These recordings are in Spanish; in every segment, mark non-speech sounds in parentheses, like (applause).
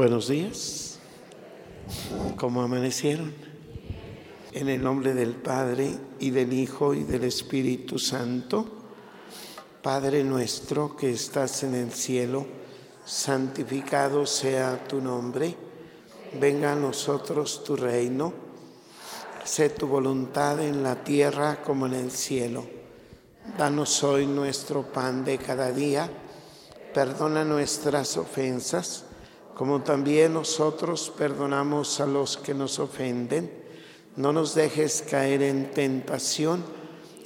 Buenos días. ¿Cómo amanecieron? En el nombre del Padre y del Hijo y del Espíritu Santo. Padre nuestro que estás en el cielo, santificado sea tu nombre. Venga a nosotros tu reino. Sé tu voluntad en la tierra como en el cielo. Danos hoy nuestro pan de cada día. Perdona nuestras ofensas como también nosotros perdonamos a los que nos ofenden. No nos dejes caer en tentación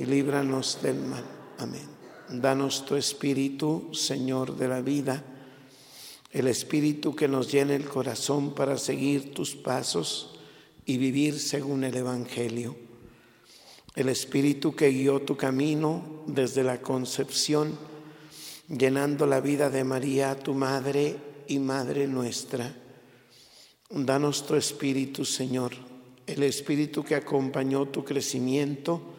y líbranos del mal. Amén. Danos tu espíritu, Señor de la vida, el espíritu que nos llene el corazón para seguir tus pasos y vivir según el Evangelio. El espíritu que guió tu camino desde la concepción, llenando la vida de María, tu madre, y Madre nuestra. Danos tu Espíritu, Señor, el Espíritu que acompañó tu crecimiento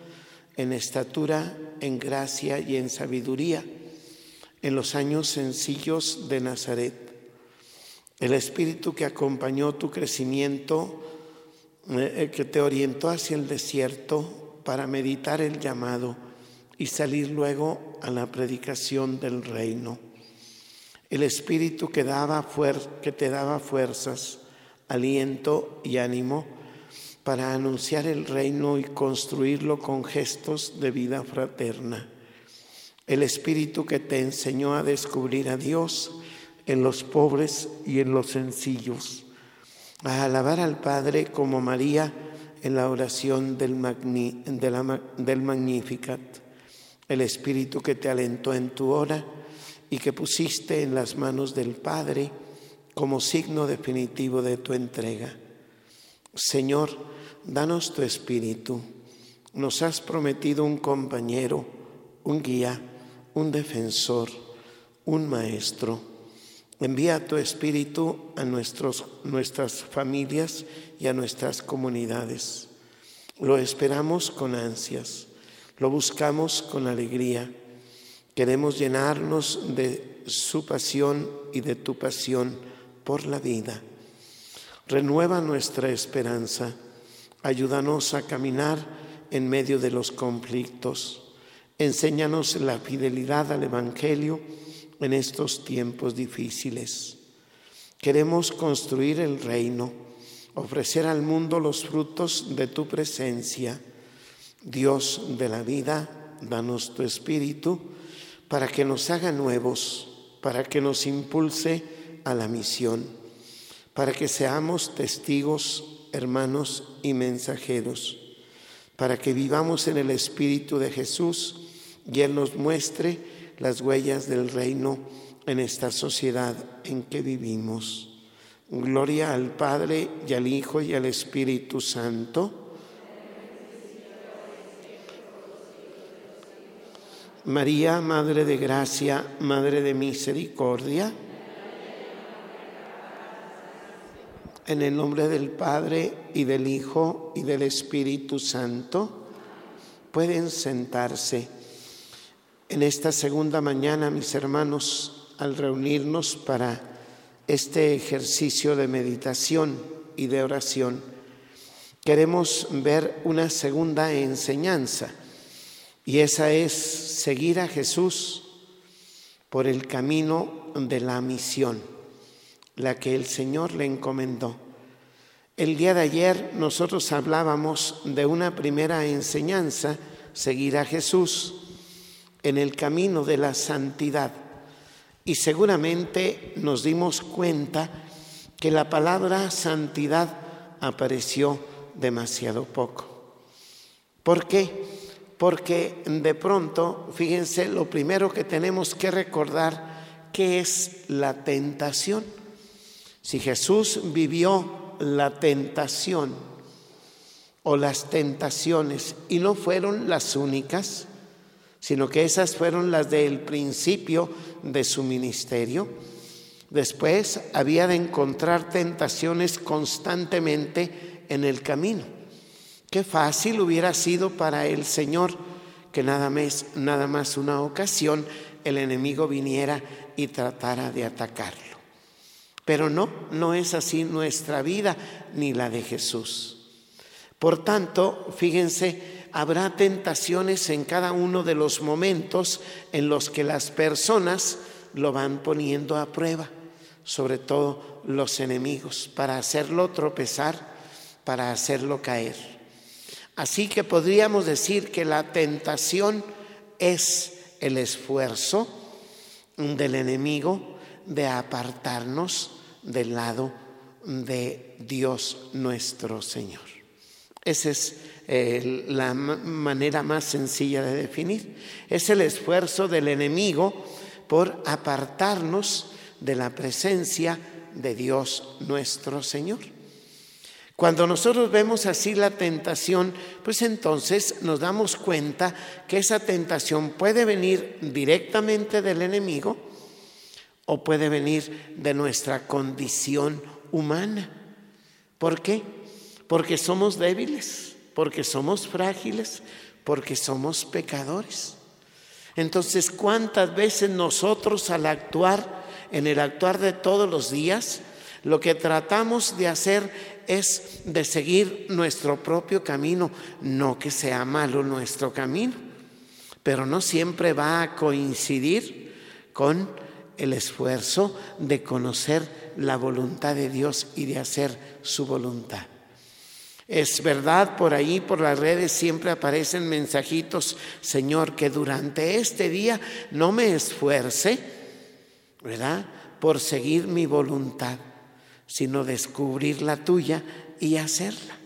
en estatura, en gracia y en sabiduría en los años sencillos de Nazaret. El Espíritu que acompañó tu crecimiento, eh, que te orientó hacia el desierto para meditar el llamado y salir luego a la predicación del reino el Espíritu que, daba que te daba fuerzas, aliento y ánimo para anunciar el reino y construirlo con gestos de vida fraterna. El Espíritu que te enseñó a descubrir a Dios en los pobres y en los sencillos, a alabar al Padre como María en la oración del, del Magnificat. El Espíritu que te alentó en tu hora y que pusiste en las manos del Padre como signo definitivo de tu entrega. Señor, danos tu espíritu. Nos has prometido un compañero, un guía, un defensor, un maestro. Envía tu espíritu a nuestros, nuestras familias y a nuestras comunidades. Lo esperamos con ansias, lo buscamos con alegría Queremos llenarnos de su pasión y de tu pasión por la vida. Renueva nuestra esperanza. Ayúdanos a caminar en medio de los conflictos. Enséñanos la fidelidad al Evangelio en estos tiempos difíciles. Queremos construir el reino, ofrecer al mundo los frutos de tu presencia. Dios de la vida, danos tu espíritu para que nos haga nuevos, para que nos impulse a la misión, para que seamos testigos, hermanos y mensajeros, para que vivamos en el Espíritu de Jesús y Él nos muestre las huellas del reino en esta sociedad en que vivimos. Gloria al Padre y al Hijo y al Espíritu Santo María, Madre de Gracia, Madre de Misericordia, en el nombre del Padre y del Hijo y del Espíritu Santo, pueden sentarse. En esta segunda mañana, mis hermanos, al reunirnos para este ejercicio de meditación y de oración, queremos ver una segunda enseñanza y esa es seguir a Jesús por el camino de la misión, la que el Señor le encomendó. El día de ayer nosotros hablábamos de una primera enseñanza, seguir a Jesús en el camino de la santidad. Y seguramente nos dimos cuenta que la palabra santidad apareció demasiado poco. ¿Por qué? Porque de pronto, fíjense, lo primero que tenemos que recordar, ¿qué es la tentación? Si Jesús vivió la tentación o las tentaciones y no fueron las únicas, sino que esas fueron las del principio de su ministerio, después había de encontrar tentaciones constantemente en el camino. Qué fácil hubiera sido para el Señor que nada más, nada más una ocasión el enemigo viniera y tratara de atacarlo. Pero no, no es así nuestra vida ni la de Jesús. Por tanto, fíjense, habrá tentaciones en cada uno de los momentos en los que las personas lo van poniendo a prueba, sobre todo los enemigos, para hacerlo tropezar, para hacerlo caer. Así que podríamos decir que la tentación es el esfuerzo del enemigo de apartarnos del lado de Dios nuestro Señor. Esa es eh, la manera más sencilla de definir. Es el esfuerzo del enemigo por apartarnos de la presencia de Dios nuestro Señor. Cuando nosotros vemos así la tentación, pues entonces nos damos cuenta que esa tentación puede venir directamente del enemigo o puede venir de nuestra condición humana. ¿Por qué? Porque somos débiles, porque somos frágiles, porque somos pecadores. Entonces, ¿cuántas veces nosotros al actuar, en el actuar de todos los días, lo que tratamos de hacer es de seguir nuestro propio camino, no que sea malo nuestro camino, pero no siempre va a coincidir con el esfuerzo de conocer la voluntad de Dios y de hacer su voluntad. Es verdad, por ahí, por las redes siempre aparecen mensajitos, Señor, que durante este día no me esfuerce, ¿verdad? Por seguir mi voluntad sino descubrir la tuya y hacerla.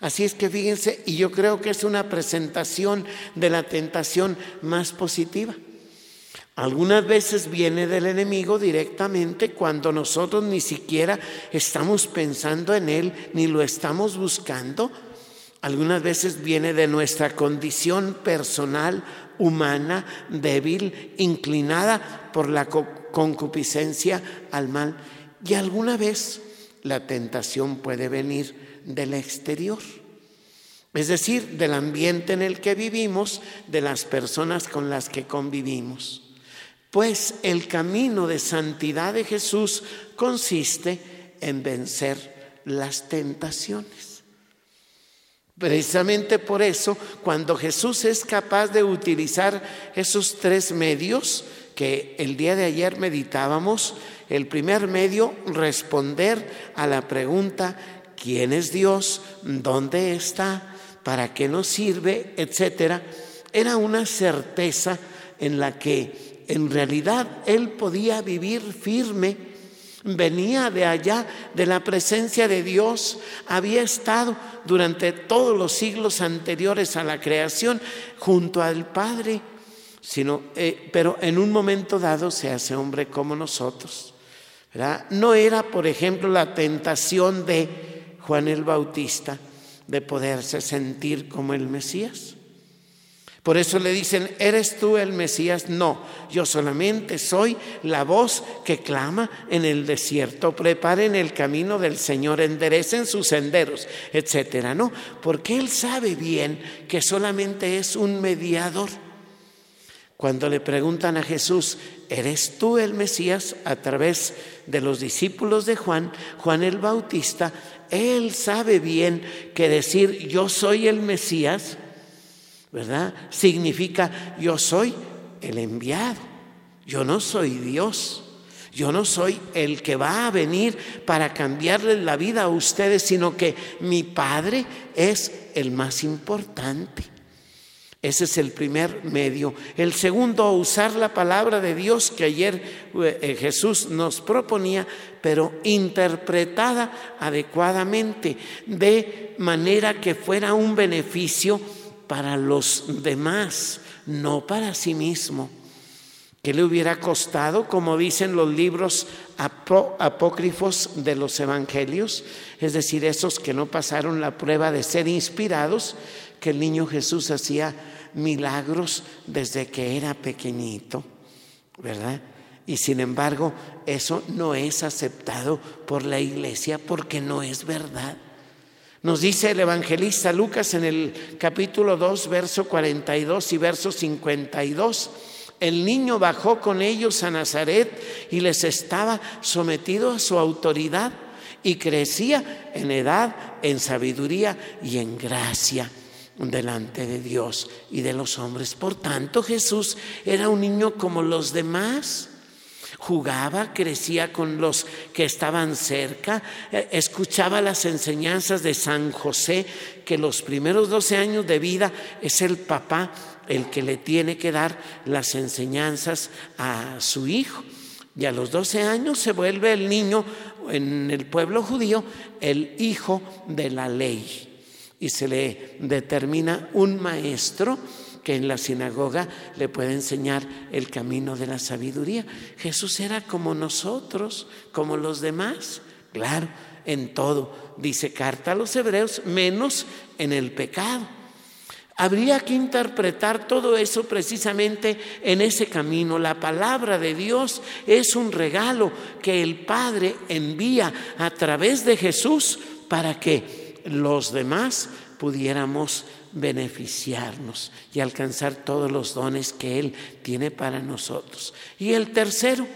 Así es que fíjense, y yo creo que es una presentación de la tentación más positiva. Algunas veces viene del enemigo directamente cuando nosotros ni siquiera estamos pensando en él ni lo estamos buscando. Algunas veces viene de nuestra condición personal, humana, débil, inclinada por la concupiscencia al mal. Y alguna vez la tentación puede venir del exterior, es decir, del ambiente en el que vivimos, de las personas con las que convivimos. Pues el camino de santidad de Jesús consiste en vencer las tentaciones. Precisamente por eso, cuando Jesús es capaz de utilizar esos tres medios que el día de ayer meditábamos, el primer medio, responder a la pregunta, ¿quién es Dios? ¿Dónde está? ¿Para qué nos sirve? Etcétera. Era una certeza en la que en realidad él podía vivir firme. Venía de allá, de la presencia de Dios, había estado durante todos los siglos anteriores a la creación junto al Padre, sino, eh, pero en un momento dado se hace hombre como nosotros. No era, por ejemplo, la tentación de Juan el Bautista de poderse sentir como el Mesías. Por eso le dicen, ¿eres tú el Mesías? No, yo solamente soy la voz que clama en el desierto, preparen el camino del Señor, enderecen sus senderos, etcétera. No, porque Él sabe bien que solamente es un mediador. Cuando le preguntan a Jesús, ¿eres tú el Mesías? A través de los discípulos de Juan, Juan el Bautista, él sabe bien que decir yo soy el Mesías, ¿verdad? Significa yo soy el enviado, yo no soy Dios. Yo no soy el que va a venir para cambiarle la vida a ustedes, sino que mi Padre es el más importante. Ese es el primer medio. El segundo, usar la palabra de Dios que ayer eh, Jesús nos proponía, pero interpretada adecuadamente, de manera que fuera un beneficio para los demás, no para sí mismo. ¿Qué le hubiera costado, como dicen los libros apócrifos de los evangelios? Es decir, esos que no pasaron la prueba de ser inspirados, que el niño Jesús hacía milagros desde que era pequeñito, ¿verdad? Y sin embargo, eso no es aceptado por la iglesia porque no es verdad. Nos dice el evangelista Lucas en el capítulo 2, verso 42 y verso 52, El niño bajó con ellos a Nazaret y les estaba sometido a su autoridad y crecía en edad, en sabiduría y en gracia delante de Dios y de los hombres. Por tanto, Jesús era un niño como los demás. Jugaba, crecía con los que estaban cerca, eh, escuchaba las enseñanzas de San José, que los primeros 12 años de vida es el papá el que le tiene que dar las enseñanzas a su hijo. Y a los 12 años se vuelve el niño en el pueblo judío el hijo de la ley. Y se le determina un maestro que en la sinagoga le puede enseñar el camino de la sabiduría. Jesús era como nosotros, como los demás, claro, en todo, dice carta a los hebreos, menos en el pecado. Habría que interpretar todo eso precisamente en ese camino. La palabra de Dios es un regalo que el Padre envía a través de Jesús para que los demás pudiéramos beneficiarnos y alcanzar todos los dones que Él tiene para nosotros. Y el tercero,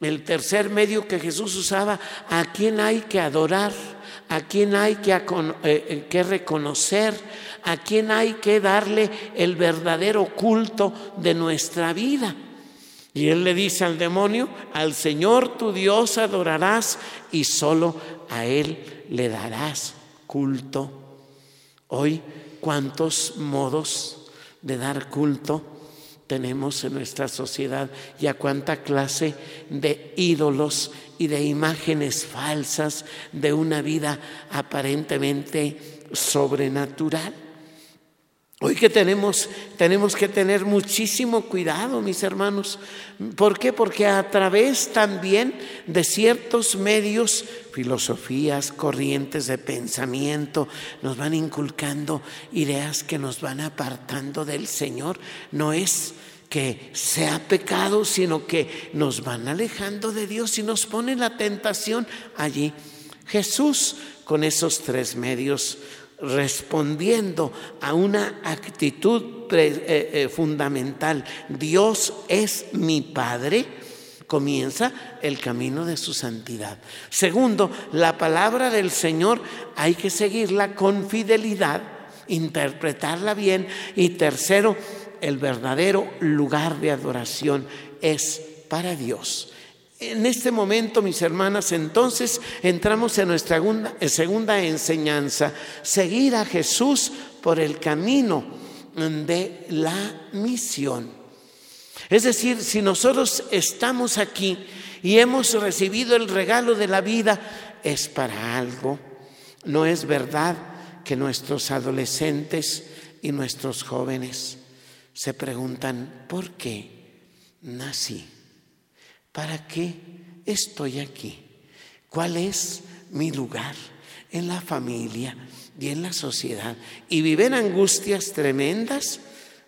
el tercer medio que Jesús usaba, a quien hay que adorar, a quien hay que, eh, eh, que reconocer, a quien hay que darle el verdadero culto de nuestra vida. Y él le dice al demonio, al Señor tu Dios adorarás y solo a Él le darás culto. Hoy, ¿cuántos modos de dar culto tenemos en nuestra sociedad y a cuánta clase de ídolos y de imágenes falsas de una vida aparentemente sobrenatural? Hoy que tenemos, tenemos que tener muchísimo cuidado, mis hermanos. ¿Por qué? Porque a través también de ciertos medios, filosofías, corrientes de pensamiento, nos van inculcando ideas que nos van apartando del Señor. No es que sea pecado, sino que nos van alejando de Dios y nos pone la tentación allí. Jesús con esos tres medios respondiendo a una actitud eh, eh, fundamental, Dios es mi Padre, comienza el camino de su santidad. Segundo, la palabra del Señor hay que seguirla con fidelidad, interpretarla bien. Y tercero, el verdadero lugar de adoración es para Dios. En este momento, mis hermanas, entonces entramos en nuestra segunda, enseñanza, seguir a Jesús por el camino de la misión. Es decir, si nosotros estamos aquí y hemos recibido el regalo de la vida, es para algo. No es verdad que nuestros adolescentes y nuestros jóvenes se preguntan, ¿por qué nací? ¿Para qué estoy aquí? ¿Cuál es mi lugar en la familia y en la sociedad? Y viven angustias tremendas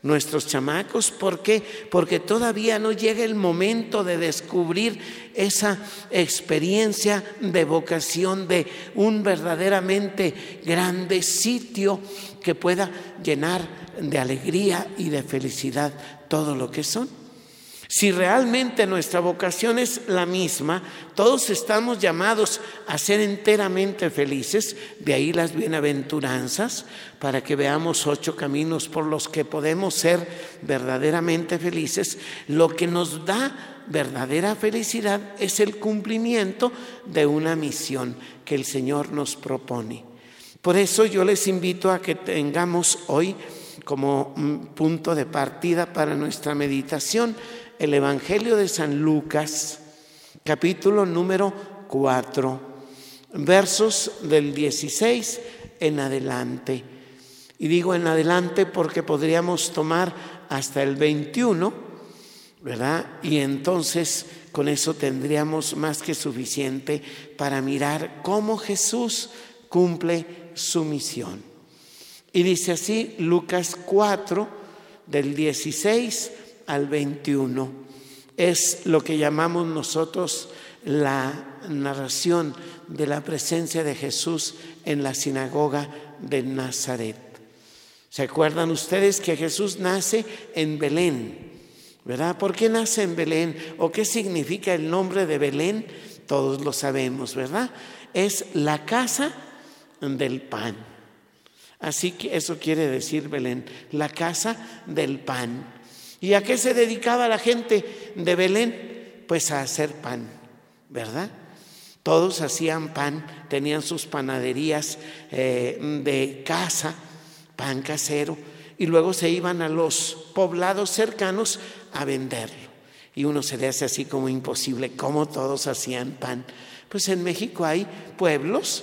nuestros chamacos. ¿Por qué? Porque todavía no llega el momento de descubrir esa experiencia de vocación de un verdaderamente grande sitio que pueda llenar de alegría y de felicidad todo lo que son. Si realmente nuestra vocación es la misma, todos estamos llamados a ser enteramente felices, de ahí las bienaventuranzas, para que veamos ocho caminos por los que podemos ser verdaderamente felices. Lo que nos da verdadera felicidad es el cumplimiento de una misión que el Señor nos propone. Por eso yo les invito a que tengamos hoy como punto de partida para nuestra meditación el Evangelio de San Lucas, capítulo número 4, versos del 16 en adelante. Y digo en adelante porque podríamos tomar hasta el 21, ¿verdad? Y entonces con eso tendríamos más que suficiente para mirar cómo Jesús cumple su misión. Y dice así Lucas 4, del 16 al 21. Es lo que llamamos nosotros la narración de la presencia de Jesús en la sinagoga de Nazaret. ¿Se acuerdan ustedes que Jesús nace en Belén? ¿verdad? ¿Por qué nace en Belén? ¿O qué significa el nombre de Belén? Todos lo sabemos, ¿verdad? Es la casa del pan. Así que eso quiere decir Belén, la casa del pan. ¿Y a qué se dedicaba la gente de Belén? Pues a hacer pan, ¿verdad? Todos hacían pan, tenían sus panaderías eh, de casa, pan casero, y luego se iban a los poblados cercanos a venderlo. Y uno se le hace así como imposible, ¿cómo todos hacían pan? Pues en México hay pueblos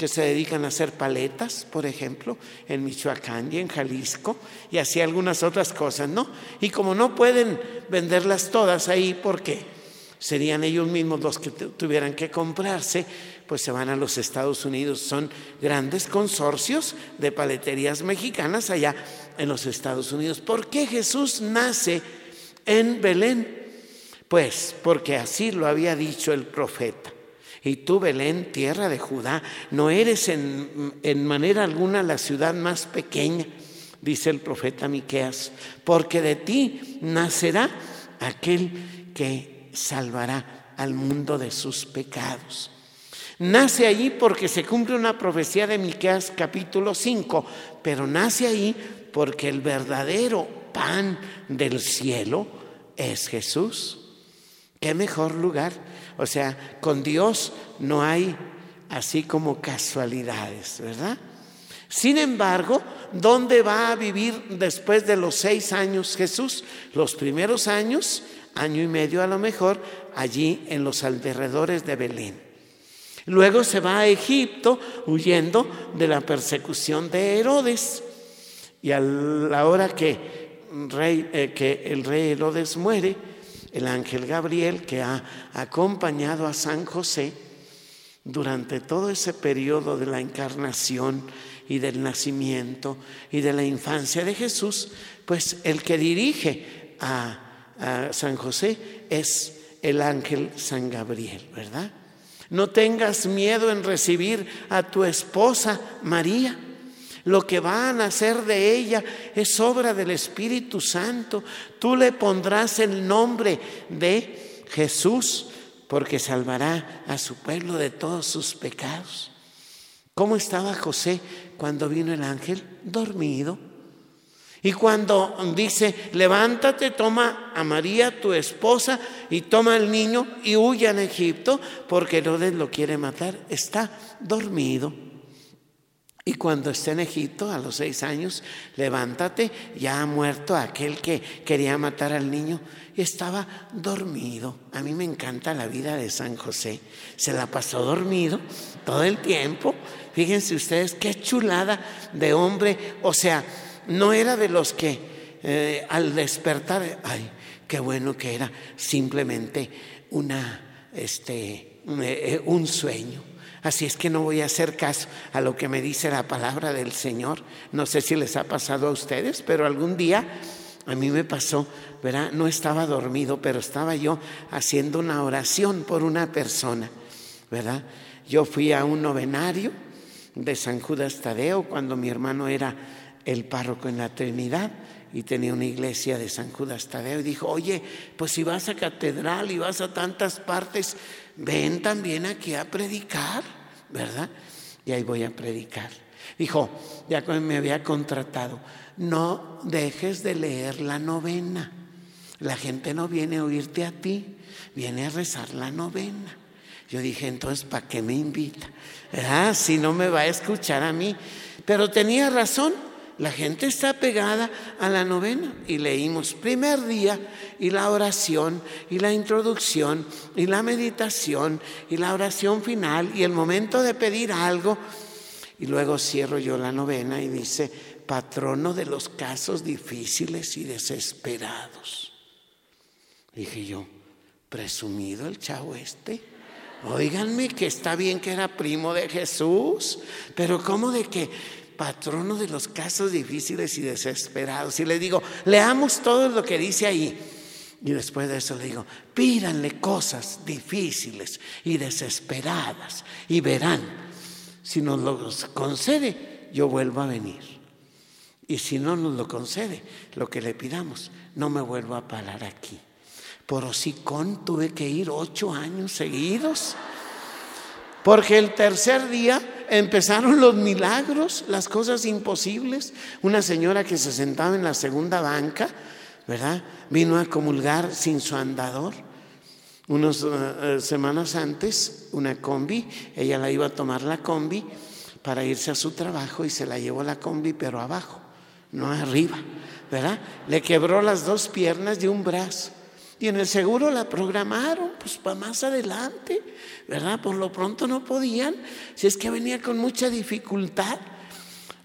que se dedican a hacer paletas, por ejemplo, en Michoacán y en Jalisco, y así algunas otras cosas, ¿no? Y como no pueden venderlas todas ahí, ¿por qué? Serían ellos mismos los que tuvieran que comprarse, pues se van a los Estados Unidos. Son grandes consorcios de paleterías mexicanas allá en los Estados Unidos. ¿Por qué Jesús nace en Belén? Pues porque así lo había dicho el profeta. Y tú, Belén, tierra de Judá, no eres en, manera alguna la ciudad más pequeña, dice el profeta Miqueas, porque de ti nacerá aquel que salvará al mundo de sus pecados. Nace allí porque se cumple una profecía de Miqueas capítulo 5, pero nace ahí porque el verdadero pan del cielo es Jesús. ¿Qué mejor lugar? O sea, con Dios no hay así como casualidades, ¿verdad? Sin embargo, ¿dónde va a vivir después de los seis años Jesús? Los primeros años, año y medio a lo mejor, allí en los alrededores de Belén. Luego se va a Egipto huyendo de la persecución de Herodes. Y a la hora que, eh, que el rey Herodes muere, el ángel Gabriel que ha acompañado a San José durante todo ese periodo de la encarnación y del nacimiento y de la infancia de Jesús, pues el que dirige a, San José es el ángel San Gabriel, ¿verdad? No tengas miedo en recibir a tu esposa María lo que va a nacer de ella es obra del Espíritu Santo. Tú le pondrás el nombre de Jesús porque salvará a su pueblo de todos sus pecados. ¿Cómo estaba José cuando vino el ángel? Dormido. Y cuando dice, levántate, toma a María, tu esposa, y toma al niño y huye a Egipto, porque Herodes lo quiere matar, está dormido. Y cuando esté en Egipto, a los seis años, levántate, ya ha muerto aquel que quería matar al niño y estaba dormido. A mí me encanta la vida de San José. Se la pasó dormido todo el tiempo. Fíjense ustedes qué chulada de hombre. O sea, no era de los que eh, al despertar, ay, qué bueno que era simplemente una, este, eh, un sueño. Así es que no voy a hacer caso a lo que me dice la palabra del Señor. No sé si les ha pasado a ustedes, pero algún día a mí me pasó, ¿verdad? No estaba dormido, pero estaba yo haciendo una oración por una persona, ¿verdad? Yo fui a un novenario de San Judas Tadeo cuando mi hermano era el párroco en la Trinidad y tenía una iglesia de San Judas Tadeo y dijo, oye, pues si vas a catedral y vas a tantas partes, ven también aquí a predicar, ¿verdad? Y ahí voy a predicar. Dijo, ya me había contratado, no dejes de leer la novena. La gente no viene a oírte a ti, viene a rezar la novena. Yo dije, entonces, ¿para qué me invita? ¿Verdad? Si no me va a escuchar a mí. Pero tenía razón, la gente está pegada a la novena y leímos primer día y la oración y la introducción y la meditación y la oración final y el momento de pedir algo. Y luego cierro yo la novena y dice, patrono de los casos difíciles y desesperados. Dije yo, presumido el chavo este. Óiganme que está bien que era primo de Jesús, pero ¿cómo de que patrono de los casos difíciles y desesperados. Y le digo, leamos todo lo que dice ahí. Y después de eso le digo, pídanle cosas difíciles y desesperadas y verán, si nos los concede, yo vuelvo a venir. Y si no nos lo concede, lo que le pidamos, no me vuelvo a parar aquí. Por hocicón tuve que ir ocho años seguidos. Porque el tercer día empezaron los milagros, las cosas imposibles. Una señora que se sentaba en la segunda banca, ¿verdad? Vino a comulgar sin su andador. Unas eh, eh, semanas antes, una combi, ella la iba a tomar la combi para irse a su trabajo y se la llevó la combi, pero abajo, no arriba, ¿verdad? Le quebró las dos piernas y un brazo. Y en el seguro la programaron, pues para más adelante, ¿verdad? Por lo pronto no podían, si es que venía con mucha dificultad.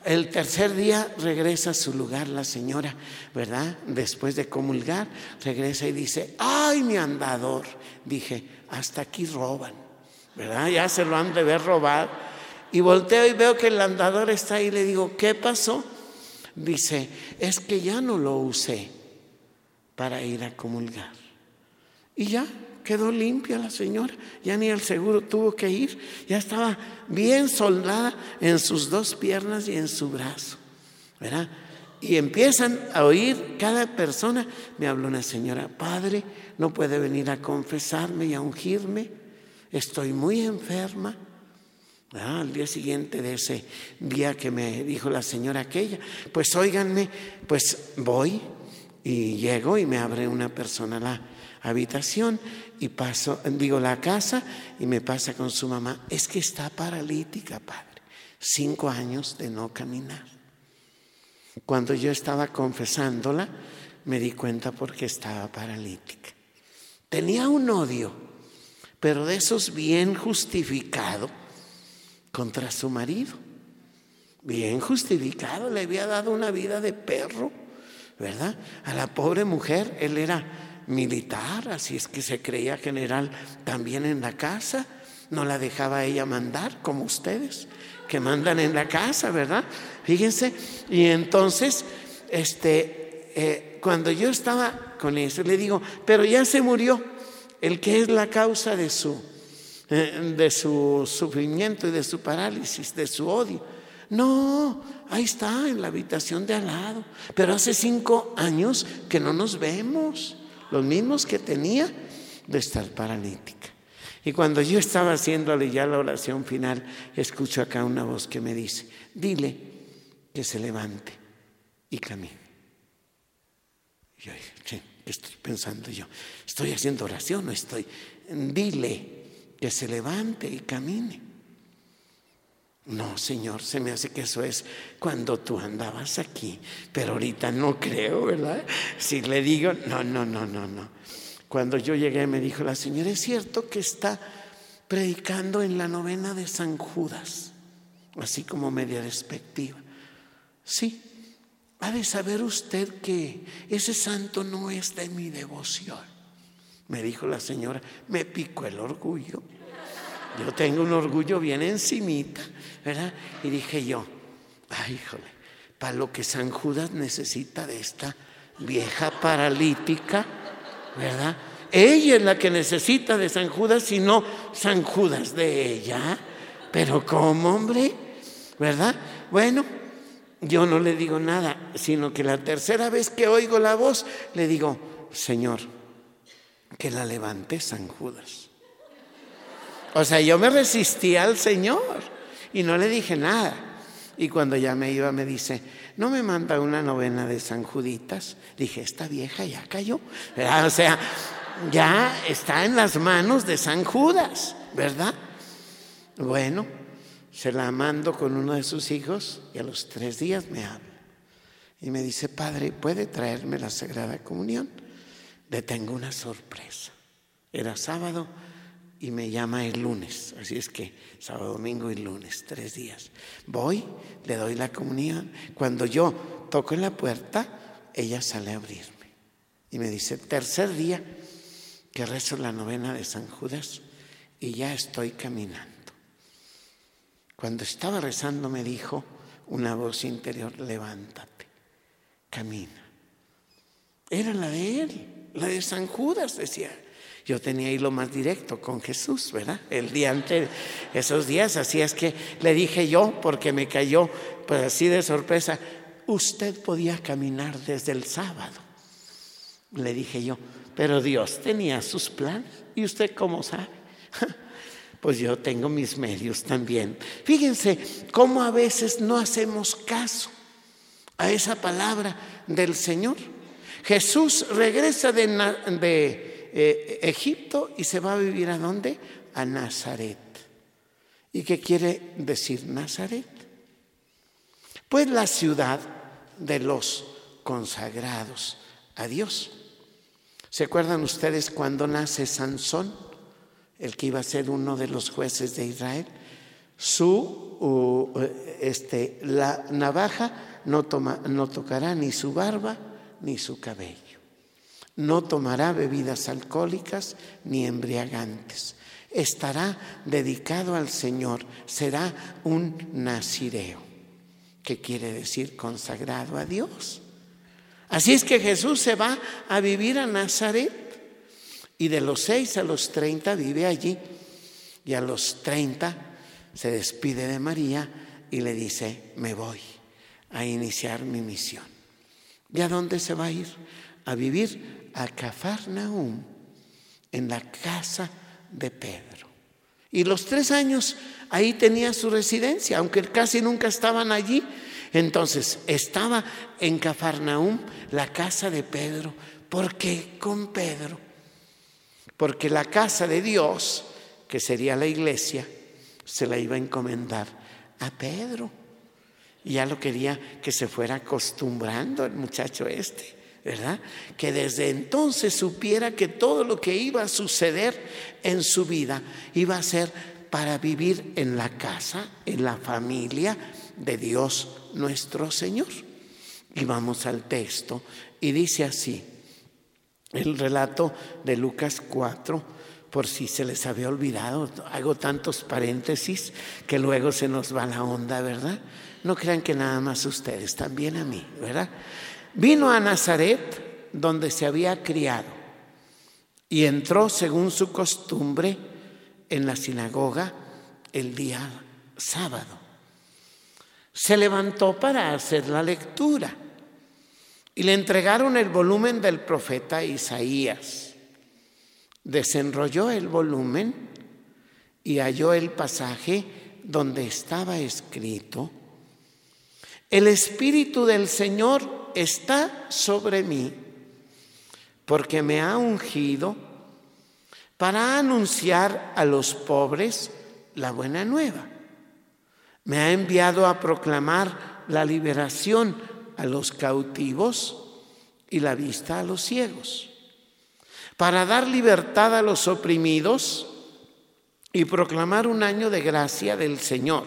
El tercer día regresa a su lugar la señora, ¿verdad? Después de comulgar, regresa y dice, ay, mi andador. Dije, hasta aquí roban, ¿verdad? Ya se lo han de ver robado. Y volteo y veo que el andador está ahí y le digo, ¿qué pasó? Dice, es que ya no lo usé para ir a comulgar. Y ya quedó limpia la señora, ya ni al seguro tuvo que ir, ya estaba bien soldada en sus dos piernas y en su brazo, ¿verdad? Y empiezan a oír cada persona, me habló una señora, padre, no puede venir a confesarme y a ungirme, estoy muy enferma. al día siguiente de ese día que me dijo la señora aquella, pues óiganme, pues voy y llego y me abre una persona la habitación y paso, digo, la casa y me pasa con su mamá. Es que está paralítica, padre. Cinco años de no caminar. Cuando yo estaba confesándola, me di cuenta porque estaba paralítica. Tenía un odio, pero de esos bien justificado contra su marido. Bien justificado, le había dado una vida de perro, ¿verdad? A la pobre mujer, él era militar, así es que se creía general también en la casa, no la dejaba ella mandar como ustedes, que mandan en la casa, ¿verdad? Fíjense, y entonces, este, eh, cuando yo estaba con eso, le digo, pero ya se murió, el que es la causa de su, eh, de su sufrimiento y de su parálisis, de su odio. No, ahí está, en la habitación de al lado. Pero hace cinco años que no nos vemos los mismos que tenía de estar paralítica. Y cuando yo estaba haciéndole ya la oración final, escucho acá una voz que me dice, dile que se levante y camine. yo ¿qué estoy pensando yo? ¿Estoy haciendo oración o estoy? Dile que se levante y camine. No, Señor, se me hace que eso es cuando tú andabas aquí, pero ahorita no creo, ¿verdad? Si le digo, no, no, no, no, no. Cuando yo llegué me dijo la señora, es cierto que está predicando en la novena de San Judas, así como media despectiva. Sí, ha de saber usted que ese santo no es de mi devoción. Me dijo la señora, me picó el orgullo. Yo tengo un orgullo bien encimita, ¿verdad? Y dije yo, ay, híjole, para lo que San Judas necesita de esta vieja paralítica, ¿verdad? Ella es la que necesita de San Judas y no San Judas de ella. Pero ¿cómo, hombre? ¿Verdad? Bueno, yo no le digo nada, sino que la tercera vez que oigo la voz, le digo, Señor, que la levante San Judas. O sea, yo me resistí al Señor y no le dije nada. Y cuando ya me iba me dice, ¿no me manda una novena de San Juditas? Dije, esta vieja ya cayó. O sea, ya está en las manos de San Judas, ¿verdad? Bueno, se la mando con uno de sus hijos y a los tres días me habla. Y me dice, Padre, ¿puede traerme la Sagrada Comunión? Le tengo una sorpresa. Era sábado y me llama el lunes. Así es que sábado, domingo y lunes, tres días. Voy, le doy la comunión. Cuando yo toco en la puerta, ella sale a abrirme. Y me dice, tercer día que rezo la novena de San Judas y ya estoy caminando. Cuando estaba rezando me dijo una voz interior, levántate, camina. Era la de él, la de San Judas, decía. Yo tenía hilo más directo con Jesús, ¿verdad? El día antes, esos días, así es que le dije yo, porque me cayó pues así de sorpresa, usted podía caminar desde el sábado. Le dije yo, pero Dios tenía sus planes. ¿Y usted cómo sabe? (laughs) Pues yo tengo mis medios también. Fíjense cómo a veces no hacemos caso a esa palabra del Señor. Jesús regresa de, eh, Egipto y se va a vivir a dónde? A Nazaret. ¿Y qué quiere decir Nazaret? Pues la ciudad de los consagrados a Dios. ¿Se acuerdan ustedes cuando nace Sansón, el que iba a ser uno de los jueces de Israel? Su, este, la navaja no, toma, no tocará ni su barba ni su cabello. No tomará bebidas alcohólicas ni embriagantes. Estará dedicado al Señor. Será un nazireo, que quiere decir consagrado a Dios. Así es que Jesús se va a vivir a Nazaret y de los seis a los treinta vive allí y a los treinta se despide de María y le dice, me voy a iniciar mi misión. ¿Y a dónde se va a ir? A vivir a Cafarnaum, en la casa de Pedro. Y los tres años ahí tenía su residencia, aunque casi nunca estaban allí, entonces estaba en Cafarnaúm la casa de Pedro. ¿Por qué con Pedro? Porque la casa de Dios, que sería la iglesia, se la iba a encomendar a Pedro. Y ya lo quería que se fuera acostumbrando el muchacho este, ¿verdad? Que desde entonces supiera que todo lo que iba a suceder en su vida iba a ser para vivir en la casa, en la familia de Dios nuestro Señor. Y vamos al texto y dice así, el relato de Lucas 4, por si se les había olvidado, hago tantos paréntesis que luego se nos va la onda, ¿verdad? No crean que nada más ustedes, también a mí, ¿verdad? Vino a Nazaret, donde se había criado, y entró según su costumbre en la sinagoga el día sábado se levantó para hacer la lectura y le entregaron el volumen del profeta Isaías. Desenrolló el volumen y halló el pasaje donde estaba escrito, el Espíritu del Señor está sobre mí, porque me ha ungido para anunciar a los pobres la buena nueva me ha enviado a proclamar la liberación a los cautivos y la vista a los ciegos, para dar libertad a los oprimidos y proclamar un año de gracia del Señor.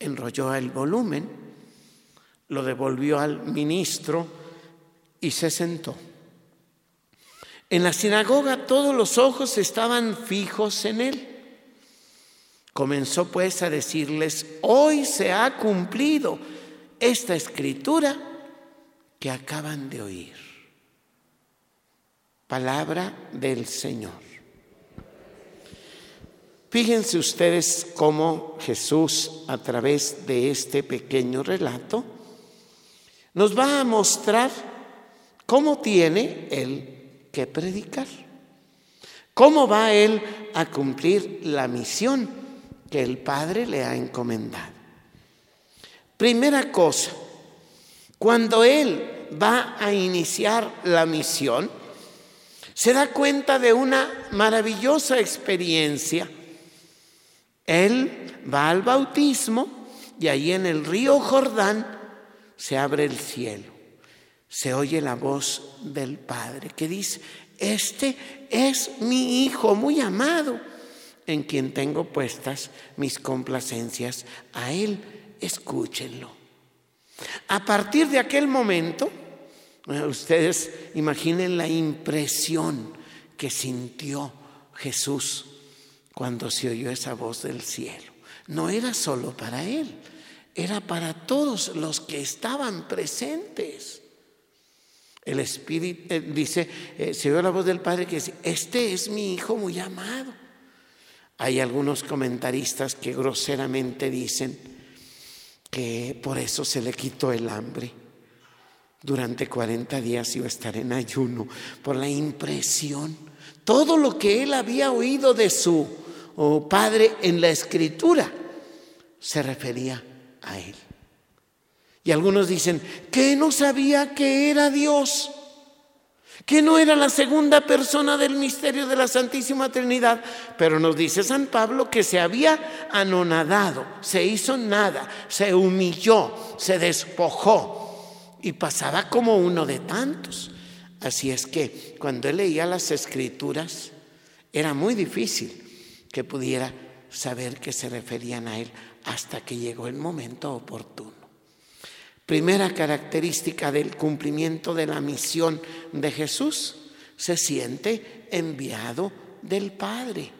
Enrolló el volumen, lo devolvió al ministro y se sentó. En la sinagoga todos los ojos estaban fijos en él. Comenzó pues a decirles, hoy se ha cumplido esta escritura que acaban de oír. Palabra del Señor. Fíjense ustedes cómo Jesús, a través de este pequeño relato, nos va a mostrar cómo tiene Él que predicar, cómo va Él a cumplir la misión que el Padre le ha encomendado. Primera cosa, cuando Él va a iniciar la misión, se da cuenta de una maravillosa experiencia. Él va al bautismo y ahí en el río Jordán se abre el cielo. Se oye la voz del Padre que dice, este es mi Hijo muy amado en quien tengo puestas mis complacencias. A Él escúchenlo. A partir de aquel momento, eh, ustedes imaginen la impresión que sintió Jesús cuando se oyó esa voz del cielo. No era solo para Él, era para todos los que estaban presentes. El Espíritu eh, dice, eh, se oyó la voz del Padre que dice, este es mi Hijo muy amado hay algunos comentaristas que groseramente dicen, que por eso se le quitó el hambre. Durante 40 días iba a estar en ayuno por la impresión. Todo lo que él había oído de su oh, padre en la escritura se refería a él. Y algunos dicen, que no sabía que era Dios, que no era la segunda persona del misterio de la Santísima Trinidad. Pero nos dice San Pablo que se había anonadado, se hizo nada, se humilló, se despojó y pasaba como uno de tantos. Así es que cuando él leía las escrituras, era muy difícil que pudiera saber que se referían a él hasta que llegó el momento oportuno. Primera característica del cumplimiento de la misión de Jesús, se siente enviado del Padre.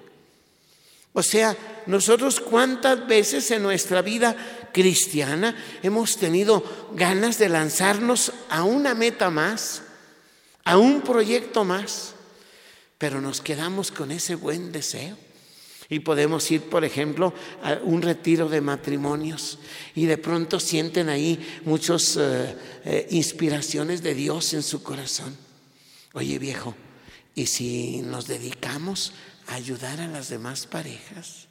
O sea, nosotros cuántas veces en nuestra vida cristiana hemos tenido ganas de lanzarnos a una meta más, a un proyecto más, pero nos quedamos con ese buen deseo. Y podemos ir, por ejemplo, a un retiro de matrimonios y de pronto sienten ahí muchas eh, eh, inspiraciones de Dios en su corazón. Oye viejo, ¿y si nos dedicamos a ayudar a las demás parejas?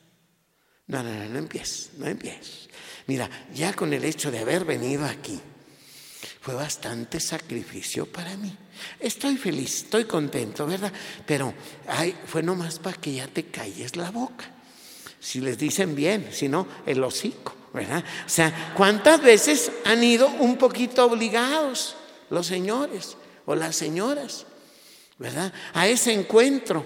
No, no, no, no empieces, no empieces. Mira, ya con el hecho de haber venido aquí, fue bastante sacrificio para mí. Estoy feliz, estoy contento, ¿verdad? Pero ay, fue nomás para que ya te calles la boca. Si les dicen bien, si no, el hocico, ¿verdad? O sea, ¿cuántas veces han ido un poquito obligados los señores o las señoras, ¿verdad? A ese encuentro.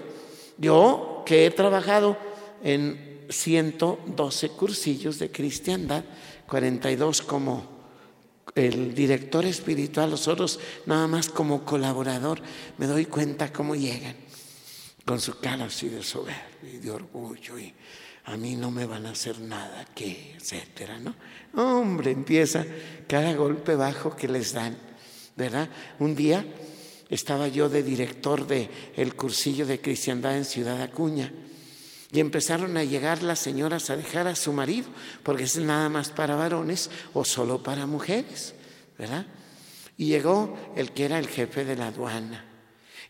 Yo que he trabajado en 112 cursillos de cristiandad, 42 como el director espiritual, nosotros nada más como colaborador, me doy cuenta cómo llegan con su cara así de soberbia y de orgullo y a mí no me van a hacer nada, que etcétera, ¿no? Hombre, empieza cada golpe bajo que les dan, ¿verdad? Un día estaba yo de director de el cursillo de cristiandad en Ciudad Acuña y empezaron a llegar las señoras a dejar a su marido, porque es nada más para varones o solo para mujeres, ¿verdad? Y llegó el que era el jefe de la aduana,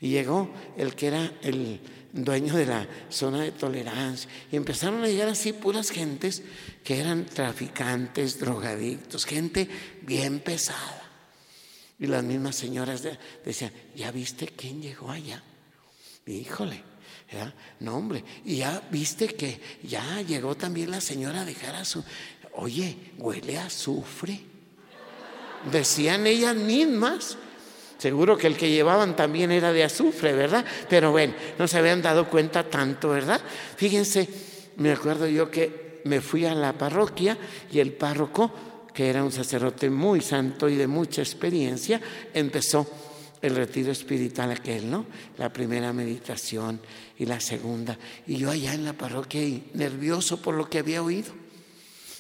y llegó el que era el dueño de la zona de tolerancia, y empezaron a llegar así puras gentes que eran traficantes, drogadictos, gente bien pesada. Y las mismas señoras decían, ¿ya viste quién llegó allá? Híjole, no, hombre, y ya viste que ya llegó también la señora a dejar a su... Oye, huele a azufre. Decían ellas mismas. Seguro que el que llevaban también era de azufre, ¿verdad? Pero bueno, no se habían dado cuenta tanto, ¿verdad? Fíjense, me acuerdo yo que me fui a la parroquia y el párroco, que era un sacerdote muy santo y de mucha experiencia, empezó el retiro espiritual aquel, ¿no? La primera meditación y la segunda. Y yo allá en la parroquia, nervioso por lo que había oído.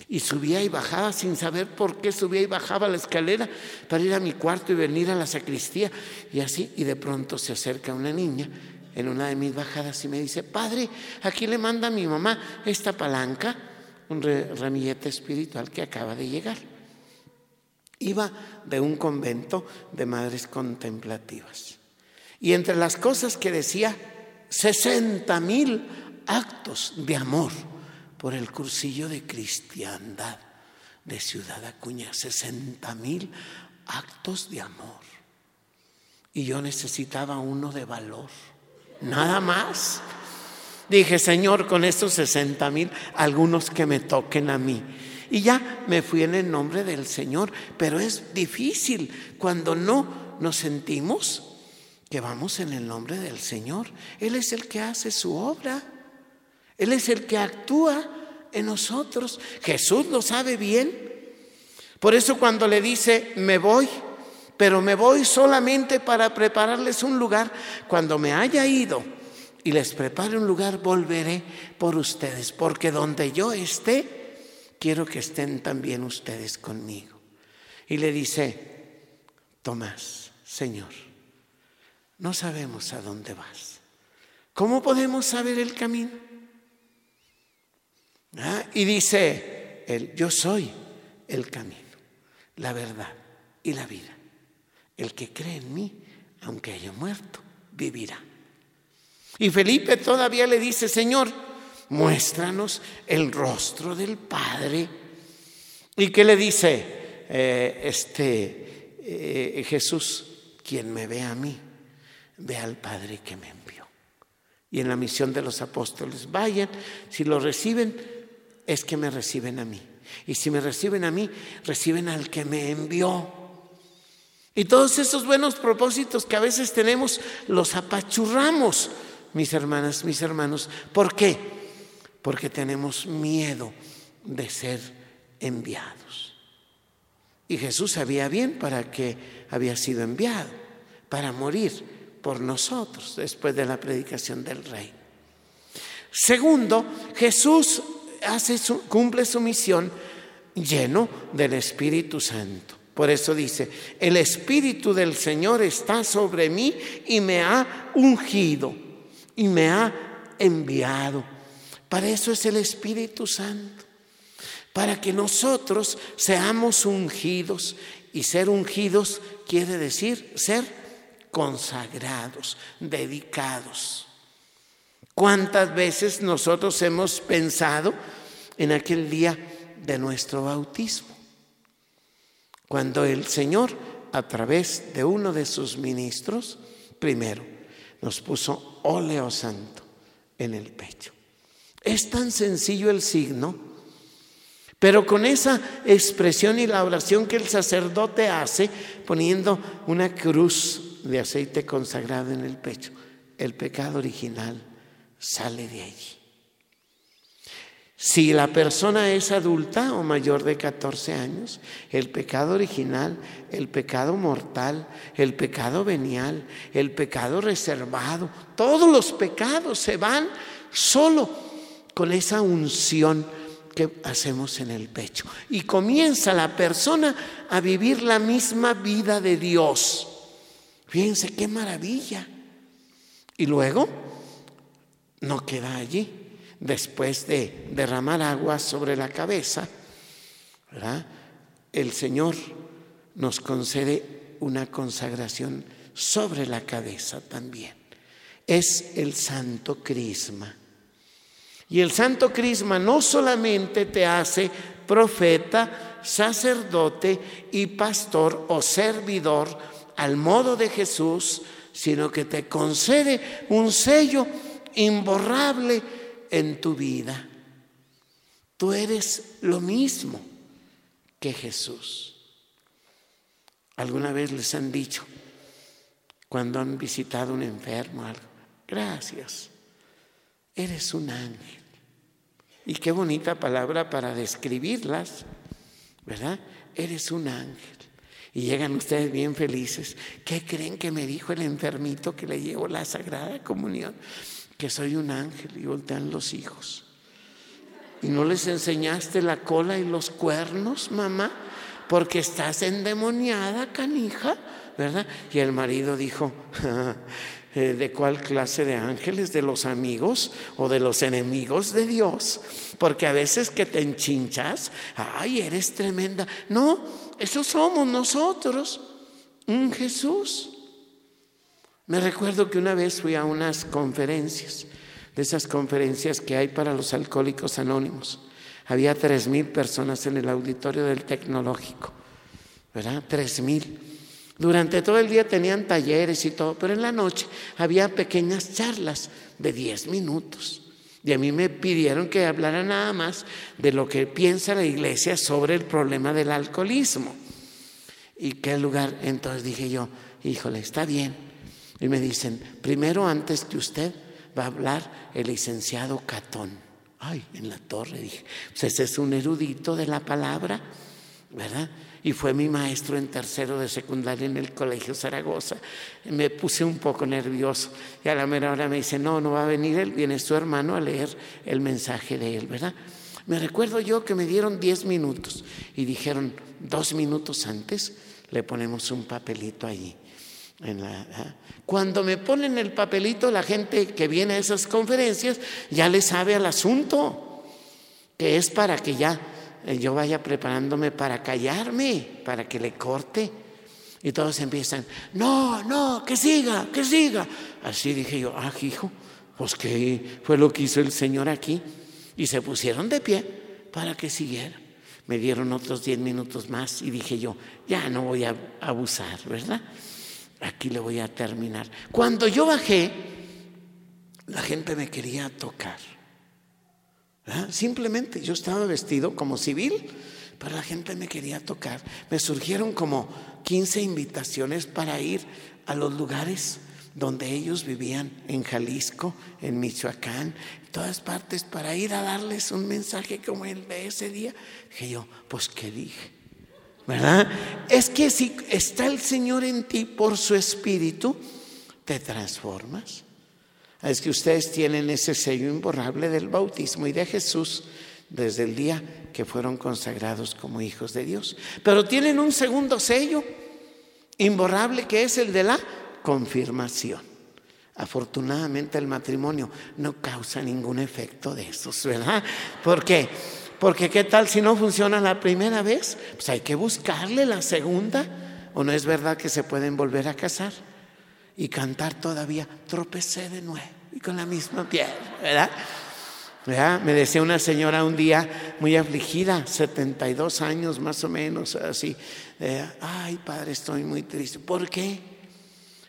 Y subía y bajaba sin saber por qué subía y bajaba la escalera para ir a mi cuarto y venir a la sacristía. Y así, y de pronto se acerca una niña en una de mis bajadas y me dice, Padre, aquí le manda a mi mamá esta palanca, un ramillete espiritual que acaba de llegar. Iba de un convento de madres contemplativas. Y entre las cosas que decía, 60 mil actos de amor por el cursillo de cristiandad de Ciudad Acuña, 60 mil actos de amor. Y yo necesitaba uno de valor, nada más. Dije, Señor, con estos 60 mil, algunos que me toquen a mí. Y ya me fui en el nombre del Señor, pero es difícil cuando no nos sentimos que vamos en el nombre del Señor. Él es el que hace su obra. Él es el que actúa en nosotros. Jesús lo sabe bien. Por eso cuando le dice, me voy, pero me voy solamente para prepararles un lugar, cuando me haya ido y les prepare un lugar, volveré por ustedes, porque donde yo esté, quiero que estén también ustedes conmigo. Y le dice, Tomás, Señor, no sabemos a dónde vas. ¿Cómo podemos saber el camino? Ah, y dice él, yo soy el camino, la verdad y la vida. El que cree en mí, aunque haya muerto, vivirá. Y Felipe todavía le dice, Señor, muéstranos el rostro del Padre. ¿Y qué le dice eh, este eh, Jesús? Quien me ve a mí, ve al Padre que me envió. Y en la misión de los apóstoles, vayan, si lo reciben, es que me reciben a mí. Y si me reciben a mí, reciben al que me envió. Y todos esos buenos propósitos que a veces tenemos, los apachurramos, mis hermanas, mis hermanos. ¿Por qué? Porque tenemos miedo de ser enviados. Y Jesús sabía bien para qué había sido enviado, para morir por nosotros después de la predicación del rey. Segundo, Jesús hace cumple su misión lleno del Espíritu Santo. Por eso dice, el Espíritu del Señor está sobre mí y me ha ungido y me ha enviado. Para eso es el Espíritu Santo para que nosotros seamos ungidos. Y ser ungidos quiere decir ser consagrados, dedicados. ¿Cuántas veces nosotros hemos pensado en aquel día de nuestro bautismo? Cuando el Señor, a través de uno de sus ministros, primero nos puso óleo santo en el pecho. Es tan sencillo el signo pero con esa expresión y la oración que el sacerdote hace, poniendo una cruz de aceite consagrado en el pecho, el pecado original sale de allí. Si la persona es adulta o mayor de 14 años, el pecado original, el pecado mortal, el pecado venial, el pecado reservado, todos los pecados se van solo con esa unción que hacemos en el pecho. Y comienza la persona a vivir la misma vida de Dios. Fíjense qué maravilla. Y luego no queda allí. Después de derramar agua sobre la cabeza, el Señor nos concede una consagración sobre la cabeza también. Es el santo crisma. Y el santo crisma no solamente te hace profeta, sacerdote y pastor o servidor al modo de Jesús, sino que te concede un sello imborrable en tu vida. Tú eres lo mismo que Jesús. ¿Alguna vez les han dicho cuando han visitado un enfermo algo? Gracias eres un ángel. Y qué bonita palabra para describirlas, ¿verdad? Eres un ángel. Y llegan ustedes bien felices. ¿Qué creen que me dijo el enfermito que le llevo la Sagrada Comunión? Que soy un ángel y voltean los hijos. ¿Y no les enseñaste la cola y los cuernos, mamá? Porque estás endemoniada, canija, ¿verdad? Y el marido dijo, (laughs) eh, de cuál clase de ángeles, de los amigos o de los enemigos de Dios. Porque a veces que te enchinchas, ay, eres tremenda. No, eso somos nosotros, un Jesús. Me recuerdo que una vez fui a unas conferencias, de esas conferencias que hay para los alcohólicos anónimos. Había tres mil personas en el auditorio del tecnológico, ¿verdad? Tres mil. Durante todo el día tenían talleres y todo, pero en la noche había pequeñas charlas de 10 minutos. Y a mí me pidieron que hablara nada más de lo que piensa la iglesia sobre el problema del alcoholismo. ¿Y qué lugar? Entonces dije yo, híjole, está bien. Y me dicen, primero antes que usted va a hablar el licenciado Catón. Ay, en la torre dije, pues ese es un erudito de la palabra, ¿verdad? Y fue mi maestro en tercero de secundaria en el Colegio Zaragoza. Me puse un poco nervioso y a la mera hora me dice, no, no va a venir él, viene su hermano a leer el mensaje de él, ¿verdad? Me recuerdo yo que me dieron diez minutos y dijeron, dos minutos antes le ponemos un papelito allí. ¿ah? Cuando me ponen el papelito, la gente que viene a esas conferencias ya le sabe al asunto, que es para que ya yo vaya preparándome para callarme, para que le corte. Y todos empiezan, no, no, que siga, que siga. Así dije yo, ah, hijo, pues qué fue lo que hizo el Señor aquí. Y se pusieron de pie para que siguiera. Me dieron otros diez minutos más y dije yo, ya no voy a abusar, ¿verdad? Aquí le voy a terminar. Cuando yo bajé, la gente me quería tocar. Simplemente yo estaba vestido como civil, pero la gente me quería tocar. Me surgieron como 15 invitaciones para ir a los lugares donde ellos vivían, en Jalisco, en Michoacán, en todas partes, para ir a darles un mensaje como el de ese día. Dije yo, pues qué dije, ¿verdad? Es que si está el Señor en ti por su espíritu, te transformas. Es que ustedes tienen ese sello imborrable del bautismo y de Jesús desde el día que fueron consagrados como hijos de Dios. Pero tienen un segundo sello imborrable que es el de la confirmación. Afortunadamente el matrimonio no causa ningún efecto de esos, ¿verdad? ¿Por qué? Porque qué tal si no funciona la primera vez? Pues hay que buscarle la segunda. ¿O no es verdad que se pueden volver a casar? Y cantar todavía, tropecé de nuevo y con la misma piel, ¿verdad? Me decía una señora un día muy afligida, 72 años más o menos, así, ay padre, estoy muy triste. ¿Por qué?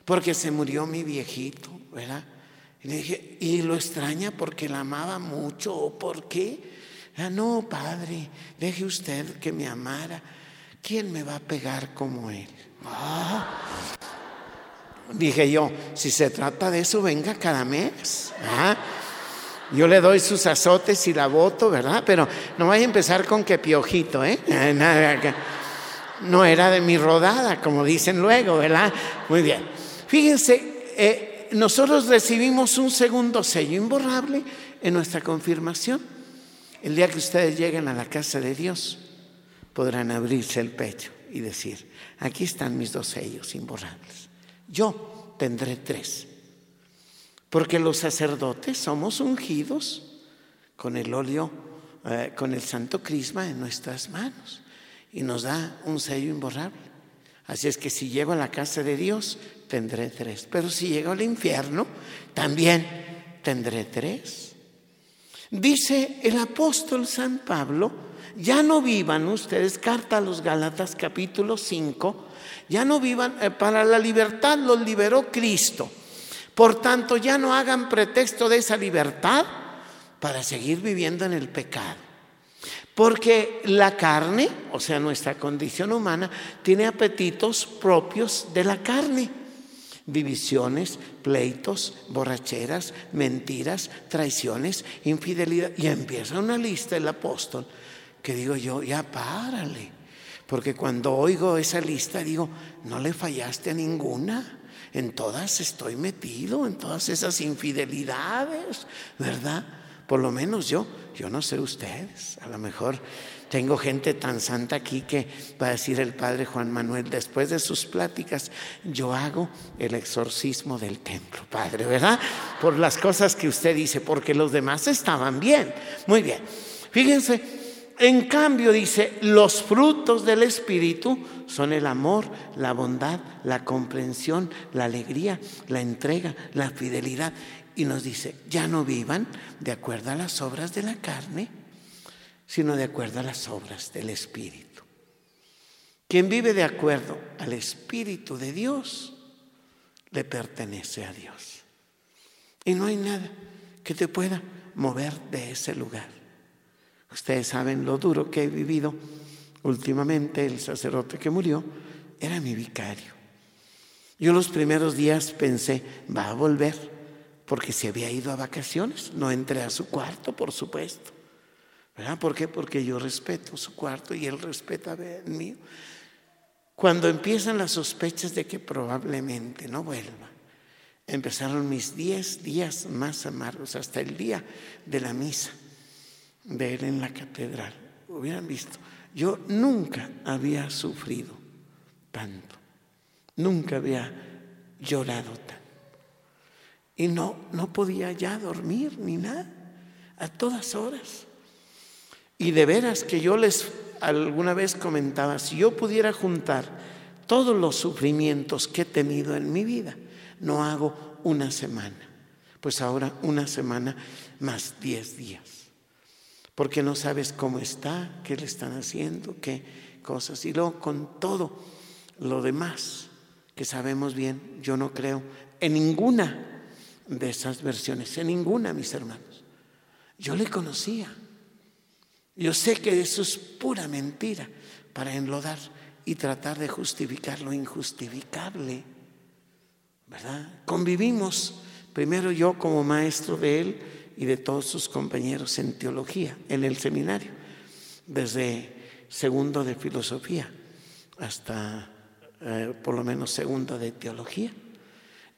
Porque se murió mi viejito, ¿verdad? Y le dije, ¿y lo extraña porque la amaba mucho por qué? Ah, no, padre, deje usted que me amara. ¿Quién me va a pegar como él? Ah, Dije yo, si se trata de eso, venga cada mes. Yo le doy sus azotes y la voto, ¿verdad? Pero no vaya a empezar con que piojito, ¿eh? (laughs) No era de mi rodada, como dicen luego, ¿verdad? Muy bien. Fíjense, eh, nosotros recibimos un segundo sello imborrable en nuestra confirmación. El día que ustedes lleguen a la casa de Dios, podrán abrirse el pecho y decir, aquí están mis dos sellos imborrables. Yo tendré tres. Porque los sacerdotes somos ungidos con el óleo, eh, con el santo crisma en nuestras manos. Y nos da un sello imborrable. Así es que si llego a la casa de Dios, tendré tres. Pero si llego al infierno, también tendré tres. Dice el apóstol San Pablo, ya no vivan ustedes, carta a los Gálatas capítulo 5, ya no vivan, eh, para la libertad los liberó Cristo. Por tanto, ya no hagan pretexto de esa libertad para seguir viviendo en el pecado. Porque la carne, o sea, nuestra condición humana, tiene apetitos propios de la carne. Divisiones, pleitos, borracheras, mentiras, traiciones, infidelidad. Y empieza una lista el apóstol que digo yo, ya párale. Porque cuando oigo esa lista digo, no le fallaste a ninguna. En todas estoy metido, en todas esas infidelidades, ¿verdad? Por lo menos yo, yo no sé ustedes. A lo mejor tengo gente tan santa aquí que va a decir el padre Juan Manuel, después de sus pláticas, yo hago el exorcismo del templo, padre, ¿verdad? Por las cosas que usted dice, porque los demás estaban bien. Muy bien. Fíjense, en cambio, dice, los frutos del Espíritu son el amor, la bondad, la comprensión, la alegría, la entrega, la fidelidad. Y nos dice, ya no vivan de acuerdo a las obras de la carne, sino de acuerdo a las obras del Espíritu. Quien vive de acuerdo al Espíritu de Dios, le pertenece a Dios. Y no hay nada que te pueda mover de ese lugar. Ustedes saben lo duro que he vivido. Últimamente el sacerdote que murió era mi vicario. Yo los primeros días pensé, va a volver, porque se había ido a vacaciones. No entré a su cuarto, por supuesto. ¿Verdad? ¿Por qué? Porque yo respeto su cuarto y él respeta el mío. Cuando empiezan las sospechas de que probablemente no vuelva, empezaron mis diez días más amargos, hasta el día de la misa él en la catedral. Hubieran visto. Yo nunca había sufrido tanto. Nunca había llorado tanto. Y no, no podía ya dormir ni nada. A todas horas. Y de veras que yo les alguna vez comentaba, si yo pudiera juntar todos los sufrimientos que he tenido en mi vida, no hago una semana. Pues ahora una semana más diez días. Porque no sabes cómo está, qué le están haciendo, qué cosas. Y luego con todo lo demás que sabemos bien, yo no creo en ninguna de esas versiones, en ninguna, mis hermanos. Yo le conocía. Yo sé que eso es pura mentira para enlodar y tratar de justificar lo injustificable. ¿Verdad? Convivimos, primero yo como maestro de él y de todos sus compañeros en teología, en el seminario, desde segundo de filosofía hasta eh, por lo menos segundo de teología.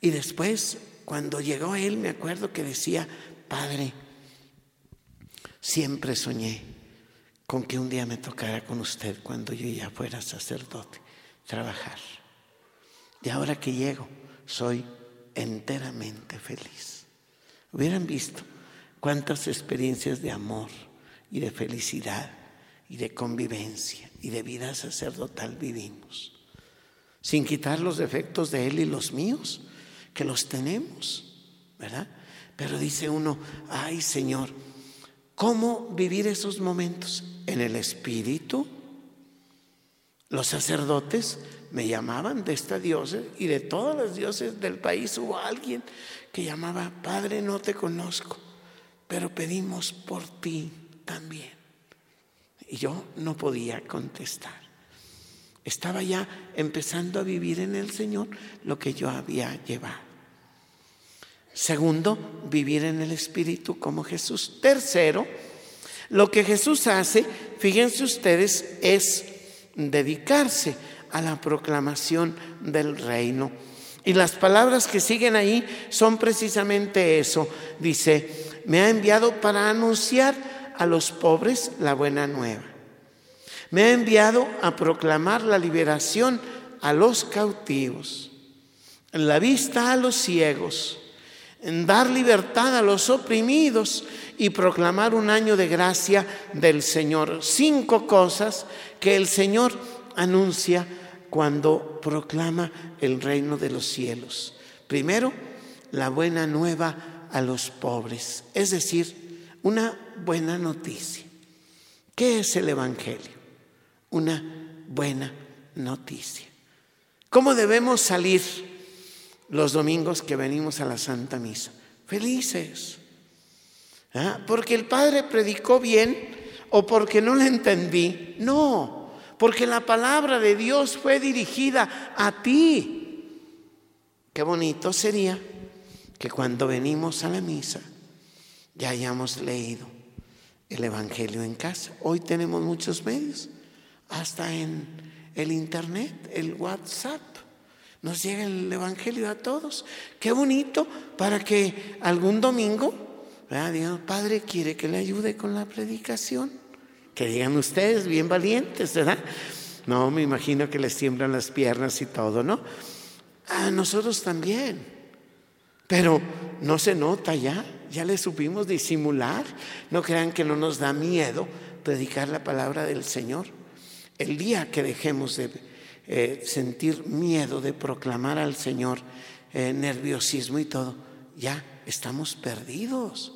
Y después, cuando llegó él, me acuerdo que decía, Padre, siempre soñé con que un día me tocara con usted cuando yo ya fuera sacerdote, trabajar. Y ahora que llego, soy enteramente feliz. Hubieran visto cuántas experiencias de amor y de felicidad y de convivencia y de vida sacerdotal vivimos, sin quitar los defectos de él y los míos, que los tenemos, ¿verdad? Pero dice uno, ay Señor, ¿Cómo vivir esos momentos? En el espíritu. Los sacerdotes me llamaban de esta diosa y de todas las dioses del país hubo alguien que llamaba, Padre, no te conozco, pero pedimos por ti también. Y yo no podía contestar. Estaba ya empezando a vivir en el Señor lo que yo había llevado. Segundo, vivir en el Espíritu como Jesús. Tercero, lo que Jesús hace, fíjense ustedes, es dedicarse a la proclamación del reino. Y las palabras que siguen ahí son precisamente eso. Dice, me ha enviado para anunciar a los pobres la buena nueva. Me ha enviado a proclamar la liberación a los cautivos, la vista a los ciegos dar libertad a los oprimidos y proclamar un año de gracia del Señor. Cinco cosas que el Señor anuncia cuando proclama el reino de los cielos. Primero, la buena nueva a los pobres, es decir, una buena noticia. ¿Qué es el Evangelio? Una buena noticia. ¿Cómo debemos salir los domingos que venimos a la Santa Misa. Felices. ¿Ah? Porque el Padre predicó bien o porque no le entendí. No, porque la palabra de Dios fue dirigida a ti. Qué bonito sería que cuando venimos a la misa ya hayamos leído el Evangelio en casa. Hoy tenemos muchos medios, hasta en el Internet, el WhatsApp. Nos llega el Evangelio a todos. Qué bonito para que algún domingo, ¿verdad? Padre, quiere que le ayude con la predicación. Que digan ustedes, bien valientes, ¿verdad? No, me imagino que les tiemblan las piernas y todo, ¿no? A nosotros también. Pero no se nota ya, ya le supimos disimular. No crean que no nos da miedo predicar la palabra del Señor. El día que dejemos de eh, sentir miedo de proclamar al Señor, eh, nerviosismo y todo, ya estamos perdidos.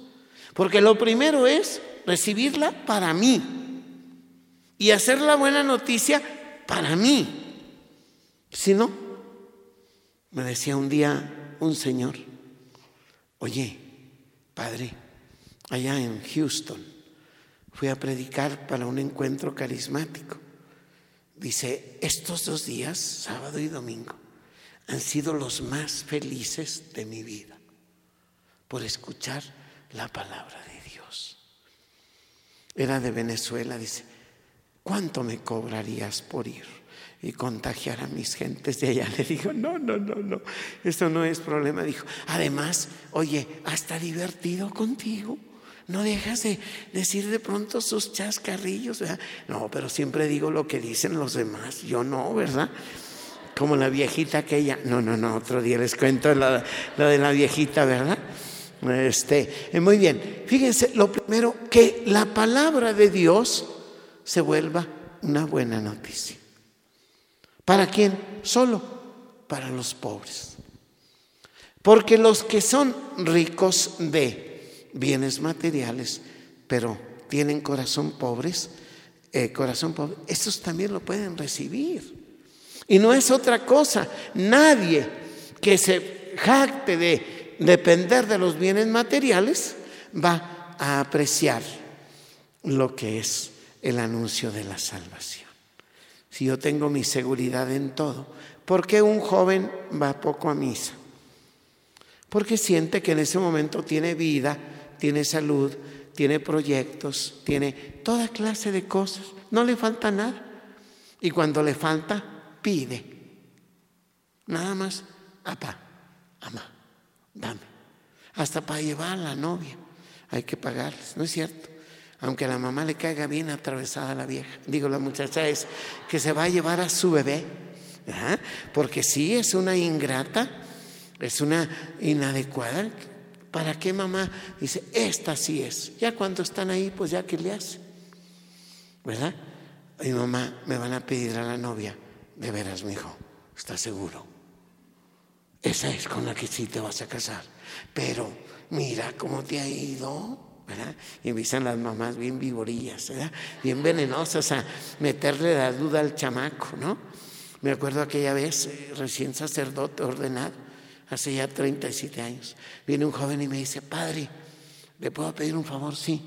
Porque lo primero es recibirla para mí y hacer la buena noticia para mí. Si no, me decía un día un señor, oye, padre, allá en Houston, fui a predicar para un encuentro carismático. Dice, estos dos días, sábado y domingo, han sido los más felices de mi vida por escuchar la palabra de Dios. Era de Venezuela, dice, ¿cuánto me cobrarías por ir y contagiar a mis gentes de allá? (laughs) Le digo, no, no, no, no, eso no es problema. Dijo, además, oye, hasta divertido contigo. No dejas de decir de pronto sus chascarrillos. No, pero siempre digo lo que dicen los demás, yo no, ¿verdad? Como la viejita aquella. No, no, no, otro día les cuento lo, de la viejita, ¿verdad? Este, eh, muy bien, fíjense, lo primero, que la palabra de Dios se vuelva una buena noticia. ¿Para quién? Solo para los pobres. Porque los que son ricos de bienes materiales, pero tienen corazón pobres, eh, corazón pobre, estos también lo pueden recibir. Y no es otra cosa. Nadie que se jacte de depender de los bienes materiales va a apreciar lo que es el anuncio de la salvación. Si yo tengo mi seguridad en todo, ¿por qué un joven va poco a misa? Porque siente que en ese momento tiene vida, tiene salud, tiene proyectos, tiene toda clase de cosas, no le falta nada. Y cuando le falta, pide. Nada más, papá, mamá, dame. Hasta para llevar a la novia hay que pagarles, ¿no es cierto? Aunque a la mamá le caiga bien atravesada la vieja. Digo, la muchacha es que se va a llevar a su bebé. Porque sí, es una ingrata, es una inadecuada ¿Para qué mamá? Dice, esta sí es. Ya cuando están ahí, pues ya que le hace. ¿Verdad? Mi mamá me van a pedir a la novia. De veras, mi hijo, ¿estás seguro? Esa es con la que sí te vas a casar. Pero mira cómo te ha ido. ¿Verdad? Y empiezan las mamás bien vivorillas, ¿verdad? bien venenosas a meterle la duda al chamaco, ¿no? Me acuerdo aquella vez, eh, recién sacerdote ordenado, hace ya 37 años. Viene un joven y me dice, padre, ¿le puedo pedir un favor? Sí.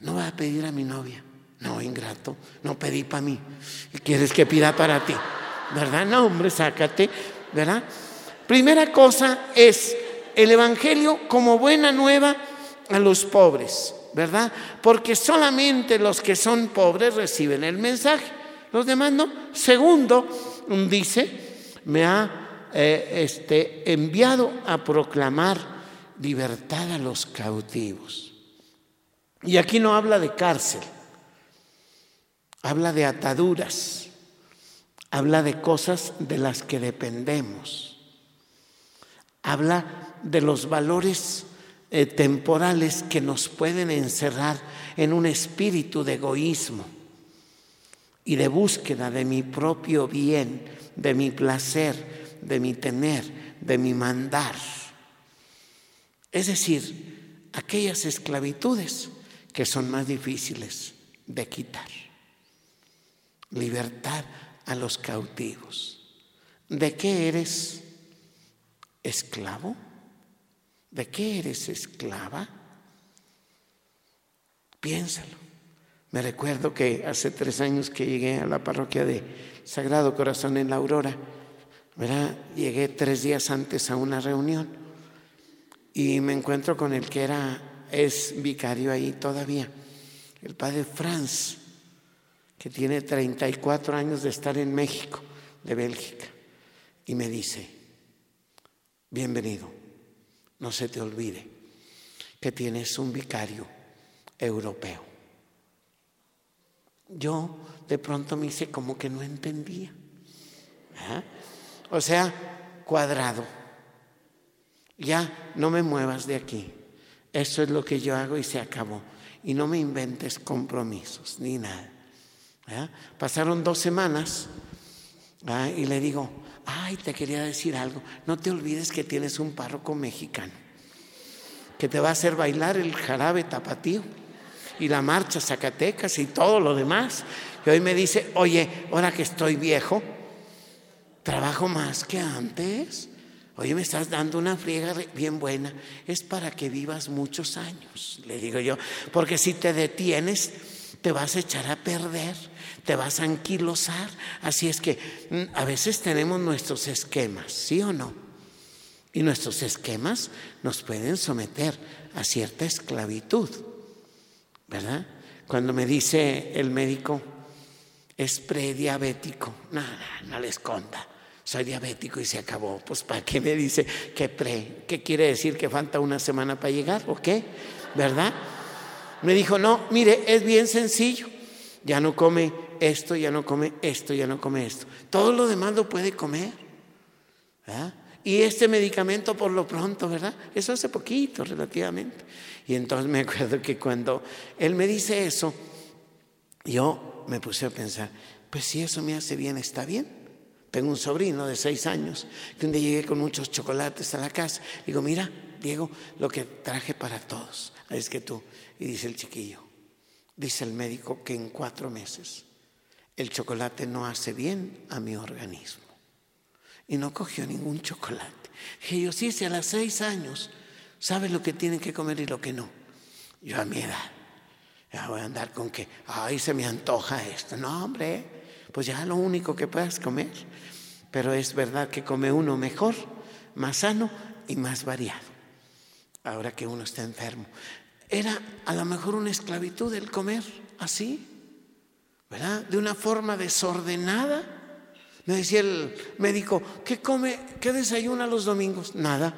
No va a pedir a mi novia. No, ingrato, no pedí para mí. ¿Y quieres que pida para ti? ¿Verdad? No, hombre, sácate, ¿verdad? Primera cosa es el Evangelio como buena nueva a los pobres, ¿verdad? Porque solamente los que son pobres reciben el mensaje, los demás no. Segundo, dice, me ha eh, este, enviado a proclamar libertad a los cautivos. Y aquí no habla de cárcel, habla de ataduras, habla de cosas de las que dependemos, habla de los valores eh, temporales que nos pueden encerrar en un espíritu de egoísmo y de búsqueda de mi propio bien, de mi placer, de mi tener, de mi mandar. Es decir, aquellas esclavitudes que son más difíciles de quitar. Libertad a los cautivos. ¿De qué eres esclavo? ¿De qué eres esclava? Piénsalo. Me recuerdo que hace tres años que llegué a la parroquia de Sagrado Corazón en la Aurora, Llegué tres días antes a una reunión y me encuentro con el que era, es vicario ahí todavía, el padre Franz, que tiene 34 años de estar en México, de Bélgica, y me dice, bienvenido, no se te olvide que tienes un vicario europeo. Yo de pronto me hice como que no entendía. ¿Ah? o sea, cuadrado. Ya no me muevas de aquí. Eso es lo que yo hago y se acabó. Y no me inventes compromisos ni nada. Pasaron dos semanas y le digo, ay, te quería decir algo. No te olvides que tienes un párroco mexicano que te va a hacer bailar el jarabe tapatío y la marcha Zacatecas y todo lo demás. Y hoy me dice, oye, ahora que estoy viejo, trabajo más que antes. Oye, me estás dando una friega bien buena. Es para que vivas muchos años, le digo yo. Porque si te detienes, te vas a echar a perder, te vas a anquilosar. Así es que mm, a veces tenemos nuestros esquemas, ¿sí o no? Y nuestros esquemas nos pueden someter a cierta esclavitud, ¿verdad? Cuando me dice el médico, es prediabético, nada, no les conta soy diabético y se acabó. Pues ¿para qué me dice que pre? ¿Qué quiere decir que falta una semana para llegar o qué? ¿Verdad? Me dijo, no, mire, es bien sencillo. Ya no come esto, ya no come esto, ya no come esto. Todo lo demás lo puede comer. Y este medicamento por lo pronto, ¿verdad? Eso hace poquito relativamente. Y entonces me acuerdo que cuando él me dice eso, yo me puse a pensar, pues si eso me hace bien, está bien. Tengo un sobrino de seis años que llegué con muchos chocolates a la casa. Digo, mira, Diego, lo que traje para todos. Es que tú. Y dice el chiquillo, dice el médico que en cuatro meses el chocolate no hace bien a mi organismo. Y no cogió ningún chocolate. Dije yo, sí, si a los seis años sabe lo que tiene que comer y lo que no. Yo a mi edad, ya voy a andar con que, ay, se me antoja esto. No, hombre, pues ya lo único que puedas comer. Pero es verdad que come uno mejor, más sano y más variado. Ahora que uno está enfermo. Era a lo mejor una esclavitud el comer así, ¿verdad? De una forma desordenada. Me decía el médico, ¿qué come, qué desayuna los domingos? Nada.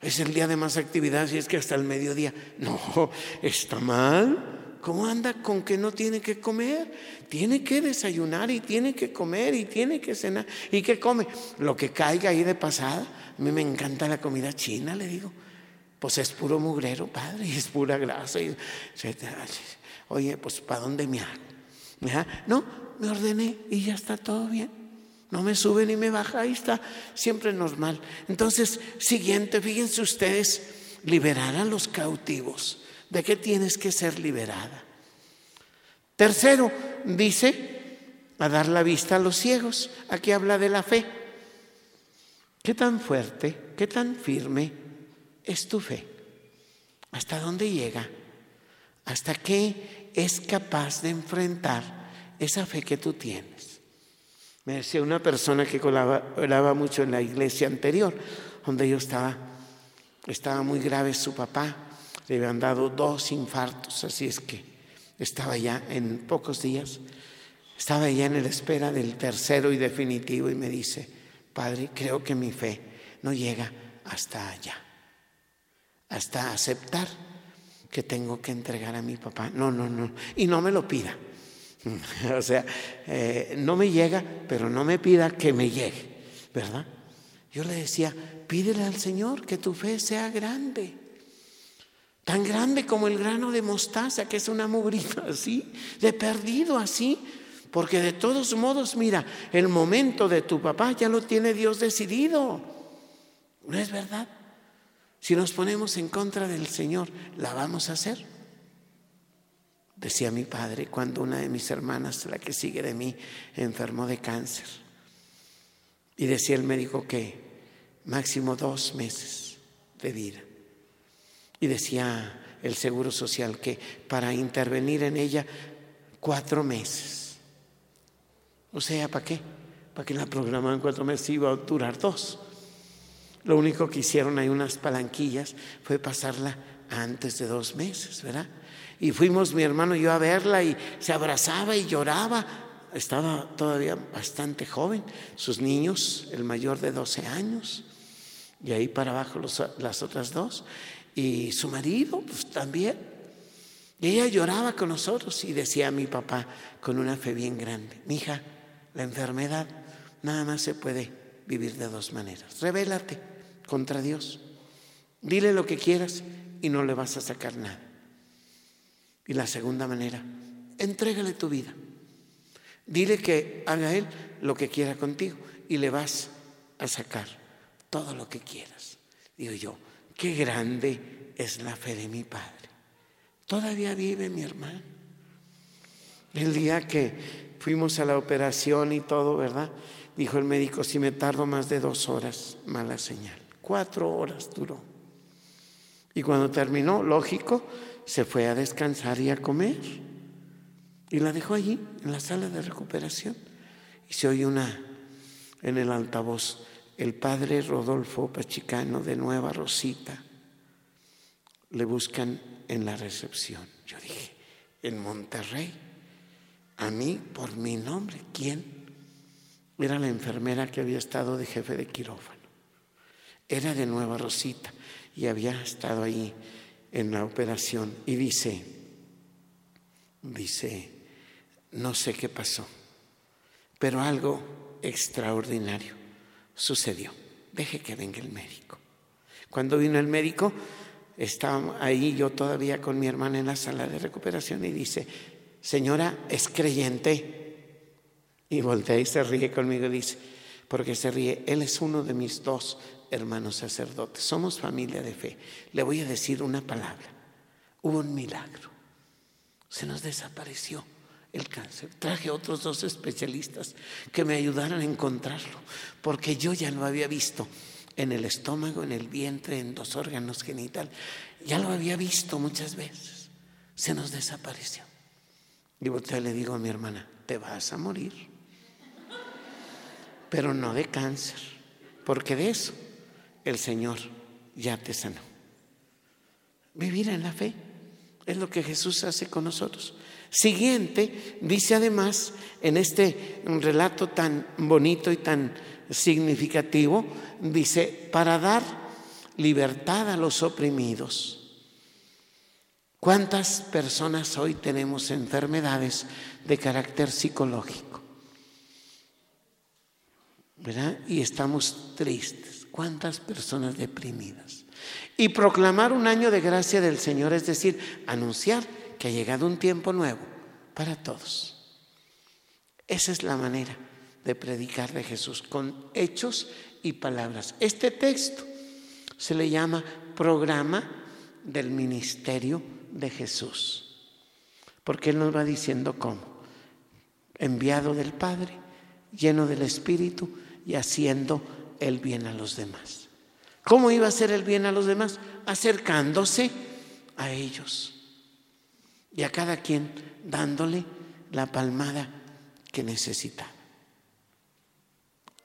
Es el día de más actividad, si es que hasta el mediodía. No, está mal. ¿Cómo anda con que no tiene que comer? Tiene que desayunar y tiene que comer y tiene que cenar. ¿Y qué come? Lo que caiga ahí de pasada. A mí me encanta la comida china, le digo. Pues es puro mugrero, padre, y es pura grasa. Y, oye, pues ¿para dónde me hago? No, me ordené y ya está todo bien. No me sube ni me baja, ahí está, siempre normal. Entonces, siguiente, fíjense ustedes, liberar a los cautivos. ¿De qué tienes que ser liberada? Tercero, dice, a dar la vista a los ciegos. Aquí habla de la fe. ¿Qué tan fuerte, qué tan firme es tu fe? ¿Hasta dónde llega? ¿Hasta qué es capaz de enfrentar esa fe que tú tienes? Me decía una persona que colaboraba mucho en la iglesia anterior, donde yo estaba, estaba muy grave su papá, le habían dado dos infartos, así es que estaba ya en pocos días, estaba ya en la espera del tercero y definitivo y me dice, Padre, creo que mi fe no llega hasta allá, hasta aceptar que tengo que entregar a mi papá. No, no, no, y no me lo pida. (laughs) o sea, eh, no me llega, pero no me pida que me llegue, ¿verdad? Yo le decía, pídele al Señor que tu fe sea grande tan grande como el grano de mostaza, que es una mugrita así, de perdido así, porque de todos modos, mira, el momento de tu papá ya lo tiene Dios decidido. ¿No es verdad? Si nos ponemos en contra del Señor, ¿la vamos a hacer? Decía mi padre cuando una de mis hermanas, la que sigue de mí, enfermó de cáncer. Y decía el médico que máximo dos meses de vida. Y decía el Seguro Social que para intervenir en ella cuatro meses. O sea, ¿para qué? ¿Para que la programaban cuatro meses iba a durar dos? Lo único que hicieron ahí unas palanquillas fue pasarla antes de dos meses, ¿verdad? Y fuimos mi hermano y yo a verla y se abrazaba y lloraba. Estaba todavía bastante joven, sus niños, el mayor de 12 años, y ahí para abajo las otras dos y su marido pues también. Y ella lloraba con nosotros y decía a mi papá con una fe bien grande, mi hija, la enfermedad nada más se puede vivir de dos maneras. Revélate contra Dios. Dile lo que quieras y no le vas a sacar nada. Y la segunda manera, entrégale tu vida. Dile que haga Él lo que quiera contigo y le vas a sacar todo lo que quieras. Digo yo, Qué grande es la fe de mi padre. Todavía vive mi hermano. El día que fuimos a la operación y todo, ¿verdad? Dijo el médico, si me tardo más de dos horas, mala señal. Cuatro horas duró. Y cuando terminó, lógico, se fue a descansar y a comer. Y la dejó allí, en la sala de recuperación. Y se oye una en el altavoz el padre Rodolfo Pachicano de Nueva Rosita. Le buscan en la recepción. Yo dije, en Monterrey, a mí por mi nombre, ¿quién? Era la enfermera que había estado de jefe de quirófano. Era de Nueva Rosita y había estado ahí en la operación. Y dice, dice, no sé qué pasó, pero algo extraordinario sucedió. deje que venga el médico. Cuando vino el médico, estaba ahí yo todavía con mi hermana en la sala de recuperación y dice, señora, ¿es creyente? Y voltea y se ríe conmigo y dice, porque se ríe, él es uno de mis dos hermanos sacerdotes, somos familia de fe. Le voy a decir una palabra, hubo un milagro, se nos desapareció el cáncer. Traje otros dos especialistas que me ayudaran a encontrarlo, porque yo ya lo había visto en el estómago, en el vientre, en los órganos genitales. Ya lo había visto muchas veces. Se nos desapareció. Y usted le digo a mi hermana, te vas a morir. Pero no de cáncer, porque de eso el Señor ya te sanó. Vivir en la fe es lo que Jesús hace con nosotros. Siguiente, dice además en este relato tan bonito y tan significativo, dice, para dar libertad a los oprimidos. ¿Cuántas personas hoy tenemos enfermedades de carácter psicológico? ¿Verdad? Y estamos tristes. ¿Cuántas personas deprimidas? Y proclamar un año de gracia del Señor, es decir, anunciar que ha llegado un tiempo nuevo para todos. Esa es la manera de predicar de Jesús, con hechos y palabras. Este texto se le llama programa del ministerio de Jesús, porque Él nos va diciendo cómo, enviado del Padre, lleno del Espíritu y haciendo el bien a los demás. ¿Cómo iba a hacer el bien a los demás? Acercándose a ellos y a cada quien dándole la palmada que necesita.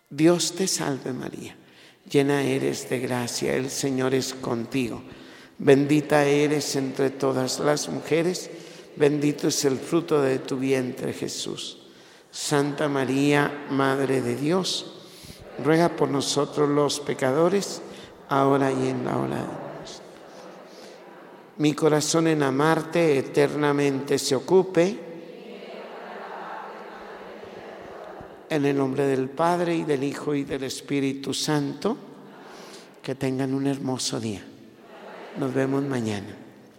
Dios te salve María, llena eres de gracia, el Señor es contigo, bendita eres entre todas las mujeres, bendito es el fruto de tu vientre Jesús. Santa María, Madre de Dios, ruega por nosotros los pecadores, ahora y en la hora de nuestra. Mi corazón en amarte eternamente se ocupe En el nombre del Padre y del Hijo y del Espíritu Santo, que tengan un hermoso día. Nos vemos mañana.